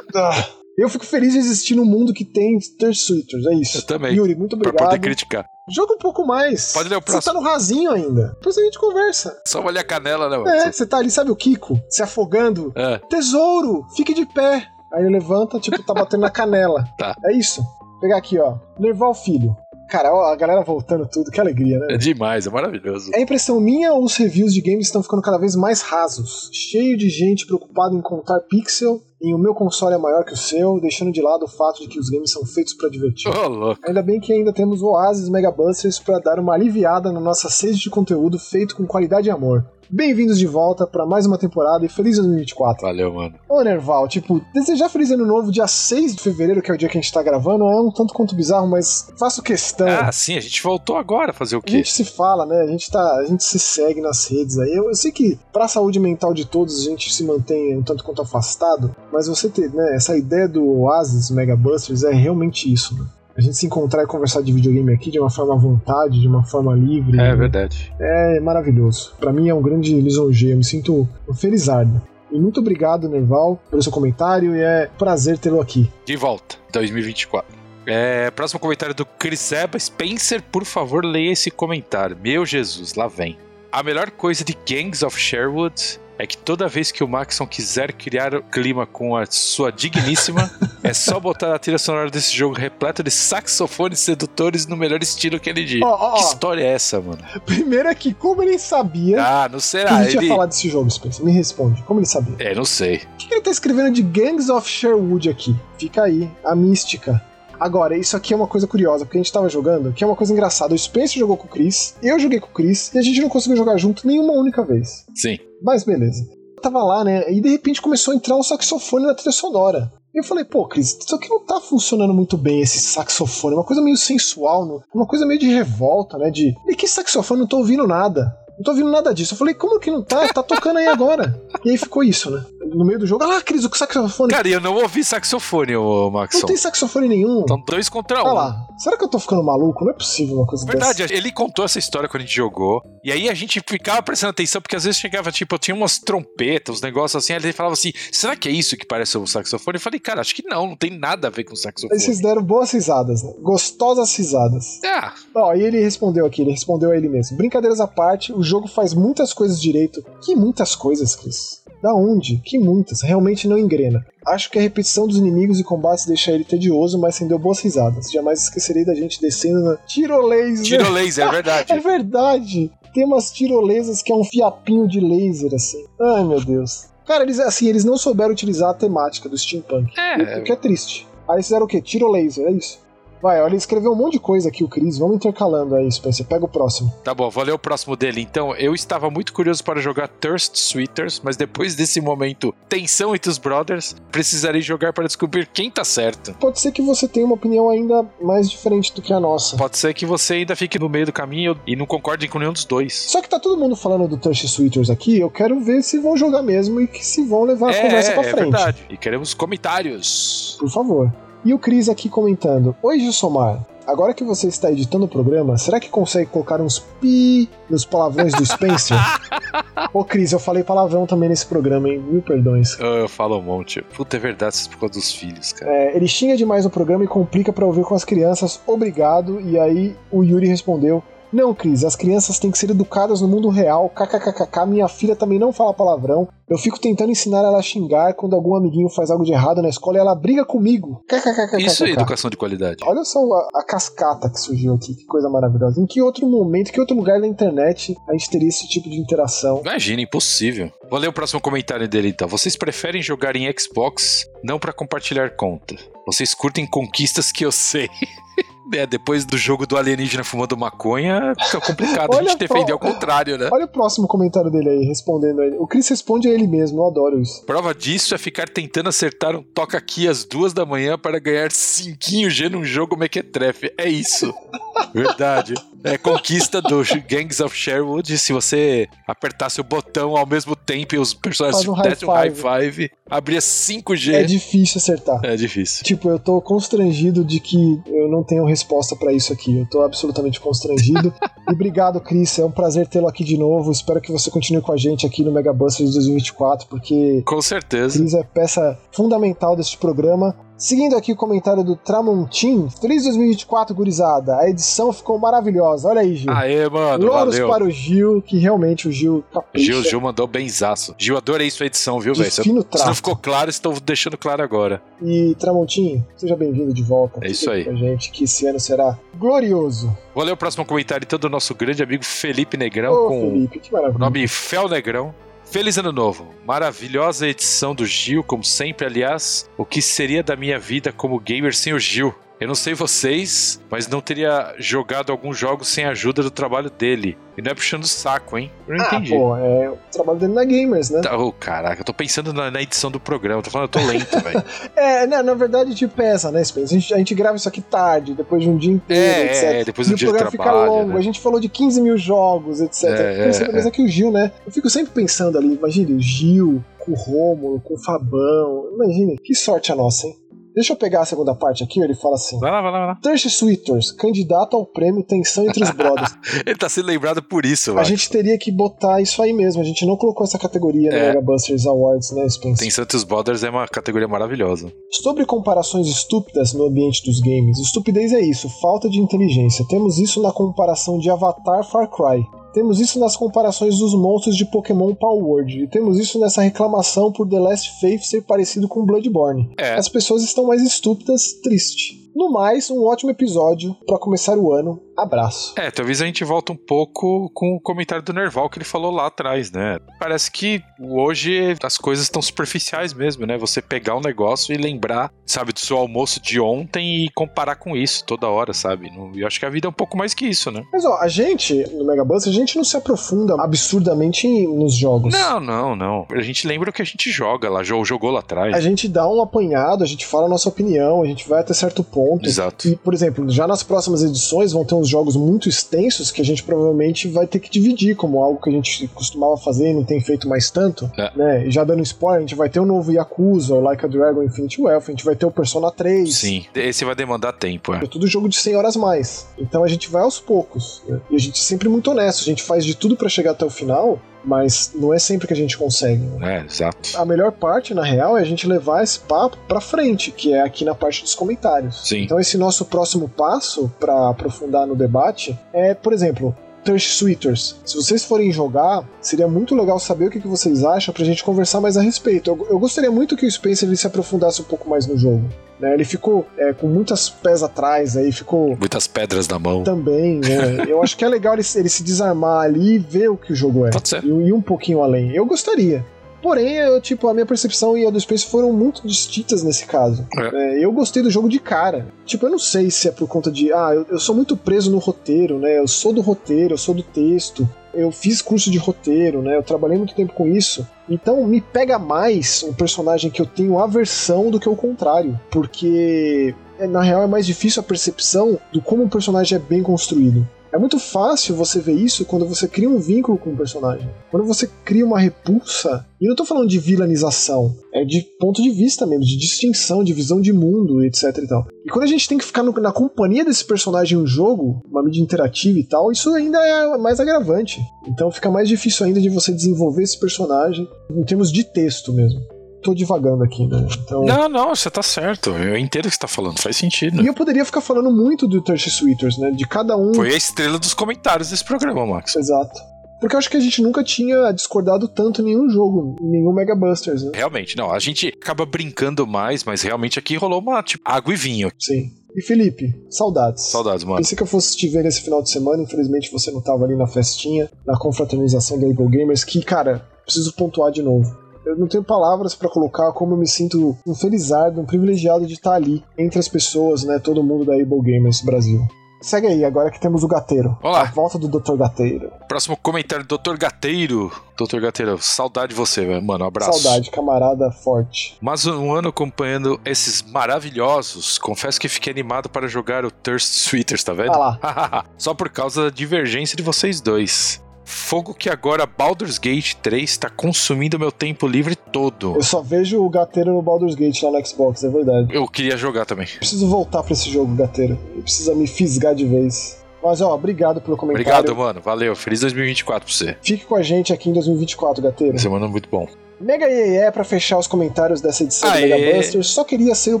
Ah, eu fico feliz de existir num mundo que tem Thirst Sweeters. É isso. Eu também. Yuri, muito Pra obrigado. poder criticar. Joga um pouco mais. Pode ler o Você próximo. tá no rasinho ainda. Depois a gente conversa. Só molhar a canela, né, mano? É, você tá ali, sabe o Kiko? Se afogando. É. Tesouro! Fique de pé! Aí ele levanta, tipo, tá batendo na canela. Tá. É isso. Vou pegar aqui, ó. Nervar o filho. Cara, ó, a galera voltando tudo, que alegria, né? É demais, é maravilhoso. É impressão minha ou os reviews de games estão ficando cada vez mais rasos? Cheio de gente preocupada em contar pixel e o meu console é maior que o seu, deixando de lado o fato de que os games são feitos pra divertir. Louco. Ainda bem que ainda temos o Oasis Mega Busters para dar uma aliviada na nossa sede de conteúdo feito com qualidade e amor. Bem-vindos de volta para mais uma temporada e feliz 2024. Valeu, mano. Ô, Nerval, tipo, desejar feliz ano novo dia 6 de fevereiro, que é o dia que a gente tá gravando, é um tanto quanto bizarro, mas faço questão. Ah, sim, a gente voltou agora a fazer o A quê? gente se fala, né? A gente, tá, a gente se segue nas redes aí. Eu, eu sei que pra saúde mental de todos a gente se mantém um tanto quanto afastado, mas você ter, né, essa ideia do Oasis Mega Busters é realmente isso, né? A gente se encontrar e conversar de videogame aqui de uma forma à vontade, de uma forma livre. É verdade. É maravilhoso. Pra mim é um grande lisonjeio, eu me sinto um felizardo. E muito obrigado, Nerval, pelo seu comentário e é prazer tê-lo aqui. De volta, 2024. É, próximo comentário do Chris Seba. Spencer, por favor, leia esse comentário. Meu Jesus, lá vem. A melhor coisa de Gangs of Sherwood é que toda vez que o Maxon quiser criar clima com a sua digníssima, é só botar a trilha sonora desse jogo repleta de saxofones sedutores no melhor estilo que ele diz. Ó, ó, Que ó. história é essa, mano? Primeiro é que, como ele sabia Ah, não que a será? gente Ele... ia falar desse jogo, Spencer? Me responde. Como ele sabia? É, não sei. O que, que ele tá escrevendo de Gangs of Sherwood aqui? Fica aí, a mística. Agora, isso aqui é uma coisa curiosa, porque a gente tava jogando, que é uma coisa engraçada. O Spencer jogou com o Chris, eu joguei com o Chris, e a gente não conseguiu jogar junto nenhuma única vez. Sim. Mas beleza. Eu tava lá, né? E de repente começou a entrar um saxofone na trilha sonora. E eu falei, pô, Chris, isso aqui não tá funcionando muito bem, esse saxofone. Uma coisa meio sensual, uma coisa meio de revolta, né? De. E que saxofone? Não tô ouvindo nada. Não tô ouvindo nada disso. Eu falei, como que não tá? Tá tocando aí agora. E aí ficou isso, né? No meio do jogo, ah lá, Cris, o saxofone. Cara, eu não ouvi saxofone, ô não Maxon. tem saxofone nenhum. Então dois contra um. Olha lá. Será que eu tô ficando maluco? Não é possível uma coisa Verdade, dessa. ele contou essa história quando a gente jogou. E aí a gente ficava prestando atenção, porque às vezes chegava, tipo, eu tinha umas trompetas, uns negócios assim, aí ele falava assim: será que é isso que parece o saxofone? Eu falei, cara, acho que não, não tem nada a ver com saxofone. Aí vocês deram boas risadas, né? Gostosas risadas. Ah, Ó, e ele respondeu aqui, ele respondeu a ele mesmo. Brincadeiras à parte, o jogo faz muitas coisas direito. Que muitas coisas, Chris? Da onde? Que muitas? Realmente não engrena. Acho que a repetição dos inimigos e combates deixa ele tedioso, mas rendeu boas risadas. Jamais esquecerei da gente descendo na tirolesa. tiro laser, é verdade. É verdade. Tem umas tirolesas que é um fiapinho de laser, assim. Ai, meu Deus. Cara, eles, assim, eles não souberam utilizar a temática do steampunk. É. O que é triste. Aí eles fizeram o quê? Tiro laser, é isso. Vai, olha, ele escreveu um monte de coisa aqui, o Chris. Vamos intercalando aí, Spencer. Pega o próximo. Tá bom, vou ler o próximo dele. Então, eu estava muito curioso para jogar Thirst Sweeters, mas depois desse momento tensão entre os brothers, precisarei jogar para descobrir quem tá certo. Pode ser que você tenha uma opinião ainda mais diferente do que a nossa. Pode ser que você ainda fique no meio do caminho e não concorde com nenhum dos dois. Só que tá todo mundo falando do Thirst Sweeters aqui, eu quero ver se vão jogar mesmo e que se vão levar a conversa pra é frente. verdade. E queremos comentários. Por favor. E o Cris aqui comentando: Oi, Gilsomar. agora que você está editando o programa, será que consegue colocar uns pi nos palavrões do Spencer? Ô, Cris, eu falei palavrão também nesse programa, hein? Mil perdões. Eu, eu falo um monte. Puta, é verdade, isso é por causa dos filhos, cara. É, ele xinga demais no programa e complica pra ouvir com as crianças. Obrigado. E aí o Yuri respondeu: não, Cris, as crianças têm que ser educadas no mundo real. KKKKK, minha filha também não fala palavrão. Eu fico tentando ensinar ela a xingar quando algum amiguinho faz algo de errado na escola e ela briga comigo. KKKKK. Isso é educação de qualidade. Olha só a, a, cascata que surgiu aqui, que coisa maravilhosa. Em que outro momento, que outro lugar da internet a gente teria esse tipo de interação? Imagina, impossível. Vou ler o próximo comentário dele então. Vocês preferem jogar em Xbox não para compartilhar conta. Vocês curtem conquistas que eu sei. É, depois do jogo do alienígena fumando maconha, fica complicado a gente defender ao contrário, né? Olha o próximo comentário dele aí, respondendo ele. O Chris responde a ele mesmo, eu adoro isso. Prova disso é ficar tentando acertar um toca aqui às duas da manhã para ganhar 5 G num jogo mequetrefe. É isso. Verdade. É conquista do Gangs of Sherwood. Se você apertasse o botão ao mesmo tempo e os personagens um dessem um high five, abria 5G. É difícil acertar. É difícil. Tipo, eu tô constrangido de que eu não tenho resposta para isso aqui. Eu tô absolutamente constrangido. e obrigado, Chris. É um prazer tê-lo aqui de novo. Espero que você continue com a gente aqui no Mega Buster de 2024, porque. Com certeza. Chris é peça fundamental deste programa. Seguindo aqui o comentário do Tramontim, Feliz 2024, gurizada. A edição ficou maravilhosa. Olha aí, Gil. Aê, mano. Louros valeu. para o Gil, que realmente o Gil capricha. Gil, Gil mandou benzaço. Gil, adorei sua edição, viu, velho? Se, não ficou claro, estou deixando claro agora. E Tramontim, seja bem-vindo de volta. É isso aí. Com a gente, que esse ano será glorioso. Vou ler o próximo comentário então do nosso grande amigo Felipe Negrão. Ô, com Felipe, que maravilha. o nome Fel Negrão. Feliz Ano Novo! Maravilhosa edição do Gil, como sempre. Aliás, o que seria da minha vida como gamer sem o Gil? Eu não sei vocês, mas não teria jogado alguns jogos sem a ajuda do trabalho dele. E não é puxando o saco, hein? Eu não ah, entendi. pô, é o trabalho dele na Gamers, né? Tá, oh, caraca, eu tô pensando na, na edição do programa. Tô falando, eu tô lento, velho. é, na, na verdade, te pesa, né, Spence? A gente, a gente grava isso aqui tarde, depois de um dia inteiro, É, etc. é, depois e do o dia de programa fica trabalho, longo. né? A gente falou de 15 mil jogos, etc. É, Pensando, é, mas é que o Gil, né? Eu fico sempre pensando ali, imagine o Gil com o Rômulo, com o Fabão. Imagine, que sorte a nossa, hein? Deixa eu pegar a segunda parte aqui, ele fala assim: Vai lá, vai lá, vai lá. Thirst Sweeters, candidato ao prêmio Tensão entre os Brothers. Ele tá sendo lembrado por isso, a velho. gente teria que botar isso aí mesmo. A gente não colocou essa categoria no É. Mega Busters Awards, né, Spencer? Tem Santos Brothers é uma categoria maravilhosa. Sobre comparações estúpidas no ambiente dos games, estupidez é isso, falta de inteligência. Temos isso na comparação de Avatar Far Cry. Temos isso nas comparações dos monstros de Pokémon Power World. E temos isso nessa reclamação por The Last Faith ser parecido com Bloodborne. É. As pessoas estão mais estúpidas, triste. No mais, um ótimo episódio para começar o ano. Abraço. É, talvez a gente volta um pouco com o comentário do Nerval que ele falou lá atrás, né? Parece que hoje as coisas estão superficiais mesmo, né? Você pegar um negócio e lembrar, sabe, do seu almoço de ontem e comparar com isso toda hora, sabe? Eu acho que a vida é um pouco mais que isso, né? Mas ó, a gente, no Mega Bus, a gente não se aprofunda absurdamente nos jogos. Não, não, não. A gente lembra o que a gente joga lá, jo- jogou lá atrás. A gente dá um apanhado, a gente fala a nossa opinião, a gente vai até certo ponto. Exato. E, por exemplo, já nas próximas edições vão ter uns jogos muito extensos que a gente provavelmente vai ter que dividir como algo que a gente costumava fazer e não tem feito mais tanto. É. Né? E já dando spoiler, a gente vai ter o novo Yakuza, o Like a Dragon Infinite Wealth, a gente vai ter o Persona 3. Sim, esse vai demandar tempo, é. É tudo jogo de 100 horas mais. Então a gente vai aos poucos. né? E a gente é sempre muito honesto. A gente faz de tudo pra chegar até o final, mas não é sempre que a gente consegue. É, exato. A melhor parte, na real, é a gente levar esse papo pra frente, que é aqui na parte dos comentários. Sim. Então esse nosso próximo passo pra aprofundar no debate é, por exemplo, Thirst Sweeters. Se vocês forem jogar, seria muito legal saber o que que vocês acham pra gente conversar mais a respeito. Eu, eu gostaria muito que o Spencer ele se aprofundasse um pouco mais no jogo. né? Ele ficou é, com muitas pés atrás aí, ficou Muitas pedras na mão. também, né? Eu acho que é legal ele, ele se desarmar ali e ver o que o jogo é. Pode ser. E ir um pouquinho além. Eu gostaria. Porém, eu, tipo, a minha percepção e a do Space foram muito distintas nesse caso. É. É, eu gostei do jogo de cara. Tipo, eu não sei se é por conta de. Ah, eu, eu sou muito preso no roteiro, né? Eu sou do roteiro, eu sou do texto. Eu fiz curso de roteiro, né? Eu trabalhei muito tempo com isso. Então me pega mais um personagem que eu tenho aversão do que o contrário. Porque é, na real é mais difícil a percepção do como um personagem é bem construído. É muito fácil você ver isso quando você cria um vínculo com o um personagem. Quando você cria uma repulsa, e não tô falando de vilanização, é de ponto de vista mesmo, de distinção, de visão de mundo, etc e tal. E quando a gente tem que ficar no, na companhia desse personagem em um jogo, uma mídia interativa e tal, isso ainda é mais agravante. Então fica mais difícil ainda de você desenvolver esse personagem em termos de texto mesmo tô divagando aqui, né? Então... Não, não, você tá certo. Eu entendo o que você tá falando, faz sentido. E eu poderia ficar falando muito do Thirsty Sweeters, né? De cada um. Foi a estrela dos comentários desse programa, Max. Exato. Porque eu acho que a gente nunca tinha discordado tanto em nenhum jogo, em nenhum Mega Busters, né? Realmente, não. A gente acaba brincando mais, mas realmente aqui rolou uma, tipo, água e vinho. Sim. E Felipe, saudades. Saudades, mano. Pensei que eu fosse te ver nesse final de semana, infelizmente você não tava ali na festinha, na confraternização da Eagle Gamers, que, cara, preciso pontuar de novo. Eu não tenho palavras para colocar como eu me sinto um felizardo, um privilegiado de estar ali entre as pessoas, né? Todo mundo da Able Gamers Brasil. Segue aí, agora que temos o Gateiro. Olá. A volta do Dr. Gateiro. Próximo comentário, Dr. Gateiro. Dr. Gateiro, saudade de você, mano. Um abraço. Saudade, camarada forte. Mas um ano acompanhando esses maravilhosos. Confesso que fiquei animado para jogar o Thirst Sweeters, tá vendo? Ah lá. Só por causa da divergência de vocês dois. Fogo que agora Baldur's Gate 3 está consumindo meu tempo livre todo. Eu só vejo o gateiro no Baldur's Gate lá no Xbox, é verdade. Eu queria jogar também. Preciso voltar para esse jogo, gateiro. Precisa me fisgar de vez. Mas ó, obrigado pelo comentário. Obrigado, mano. Valeu. Feliz 2024 pra você. Fique com a gente aqui em 2024, gateiro. Semana muito bom. Mega EE para fechar os comentários dessa edição Aê. do Mega Busters. Só queria ser o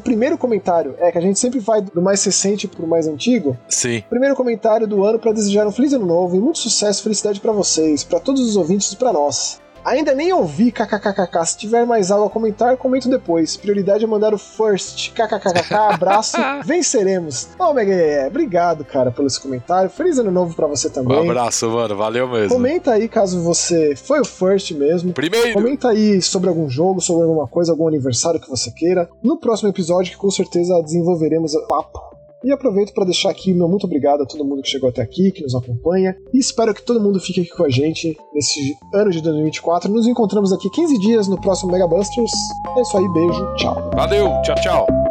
primeiro comentário. É que a gente sempre vai do mais recente pro mais antigo. Sim. Primeiro comentário do ano para desejar um feliz ano novo e muito sucesso e felicidade para vocês, para todos os ouvintes e para nós. Ainda nem ouvi kkkk. Se tiver mais algo a comentar, comento depois. Prioridade é mandar o first. kkkk. Abraço. Venceremos. Ô, oh, Mega obrigado, cara, pelo esse comentário. Feliz ano novo para você também. Um abraço, mano. Valeu mesmo. Comenta aí caso você foi o first mesmo. Primeiro. Comenta aí sobre algum jogo, sobre alguma coisa, algum aniversário que você queira. No próximo episódio, que com certeza desenvolveremos o papo e aproveito para deixar aqui meu muito obrigado a todo mundo que chegou até aqui, que nos acompanha. E espero que todo mundo fique aqui com a gente nesse ano de 2024. Nos encontramos aqui 15 dias no próximo Mega Busters. É isso aí, beijo, tchau. Valeu, tchau, tchau.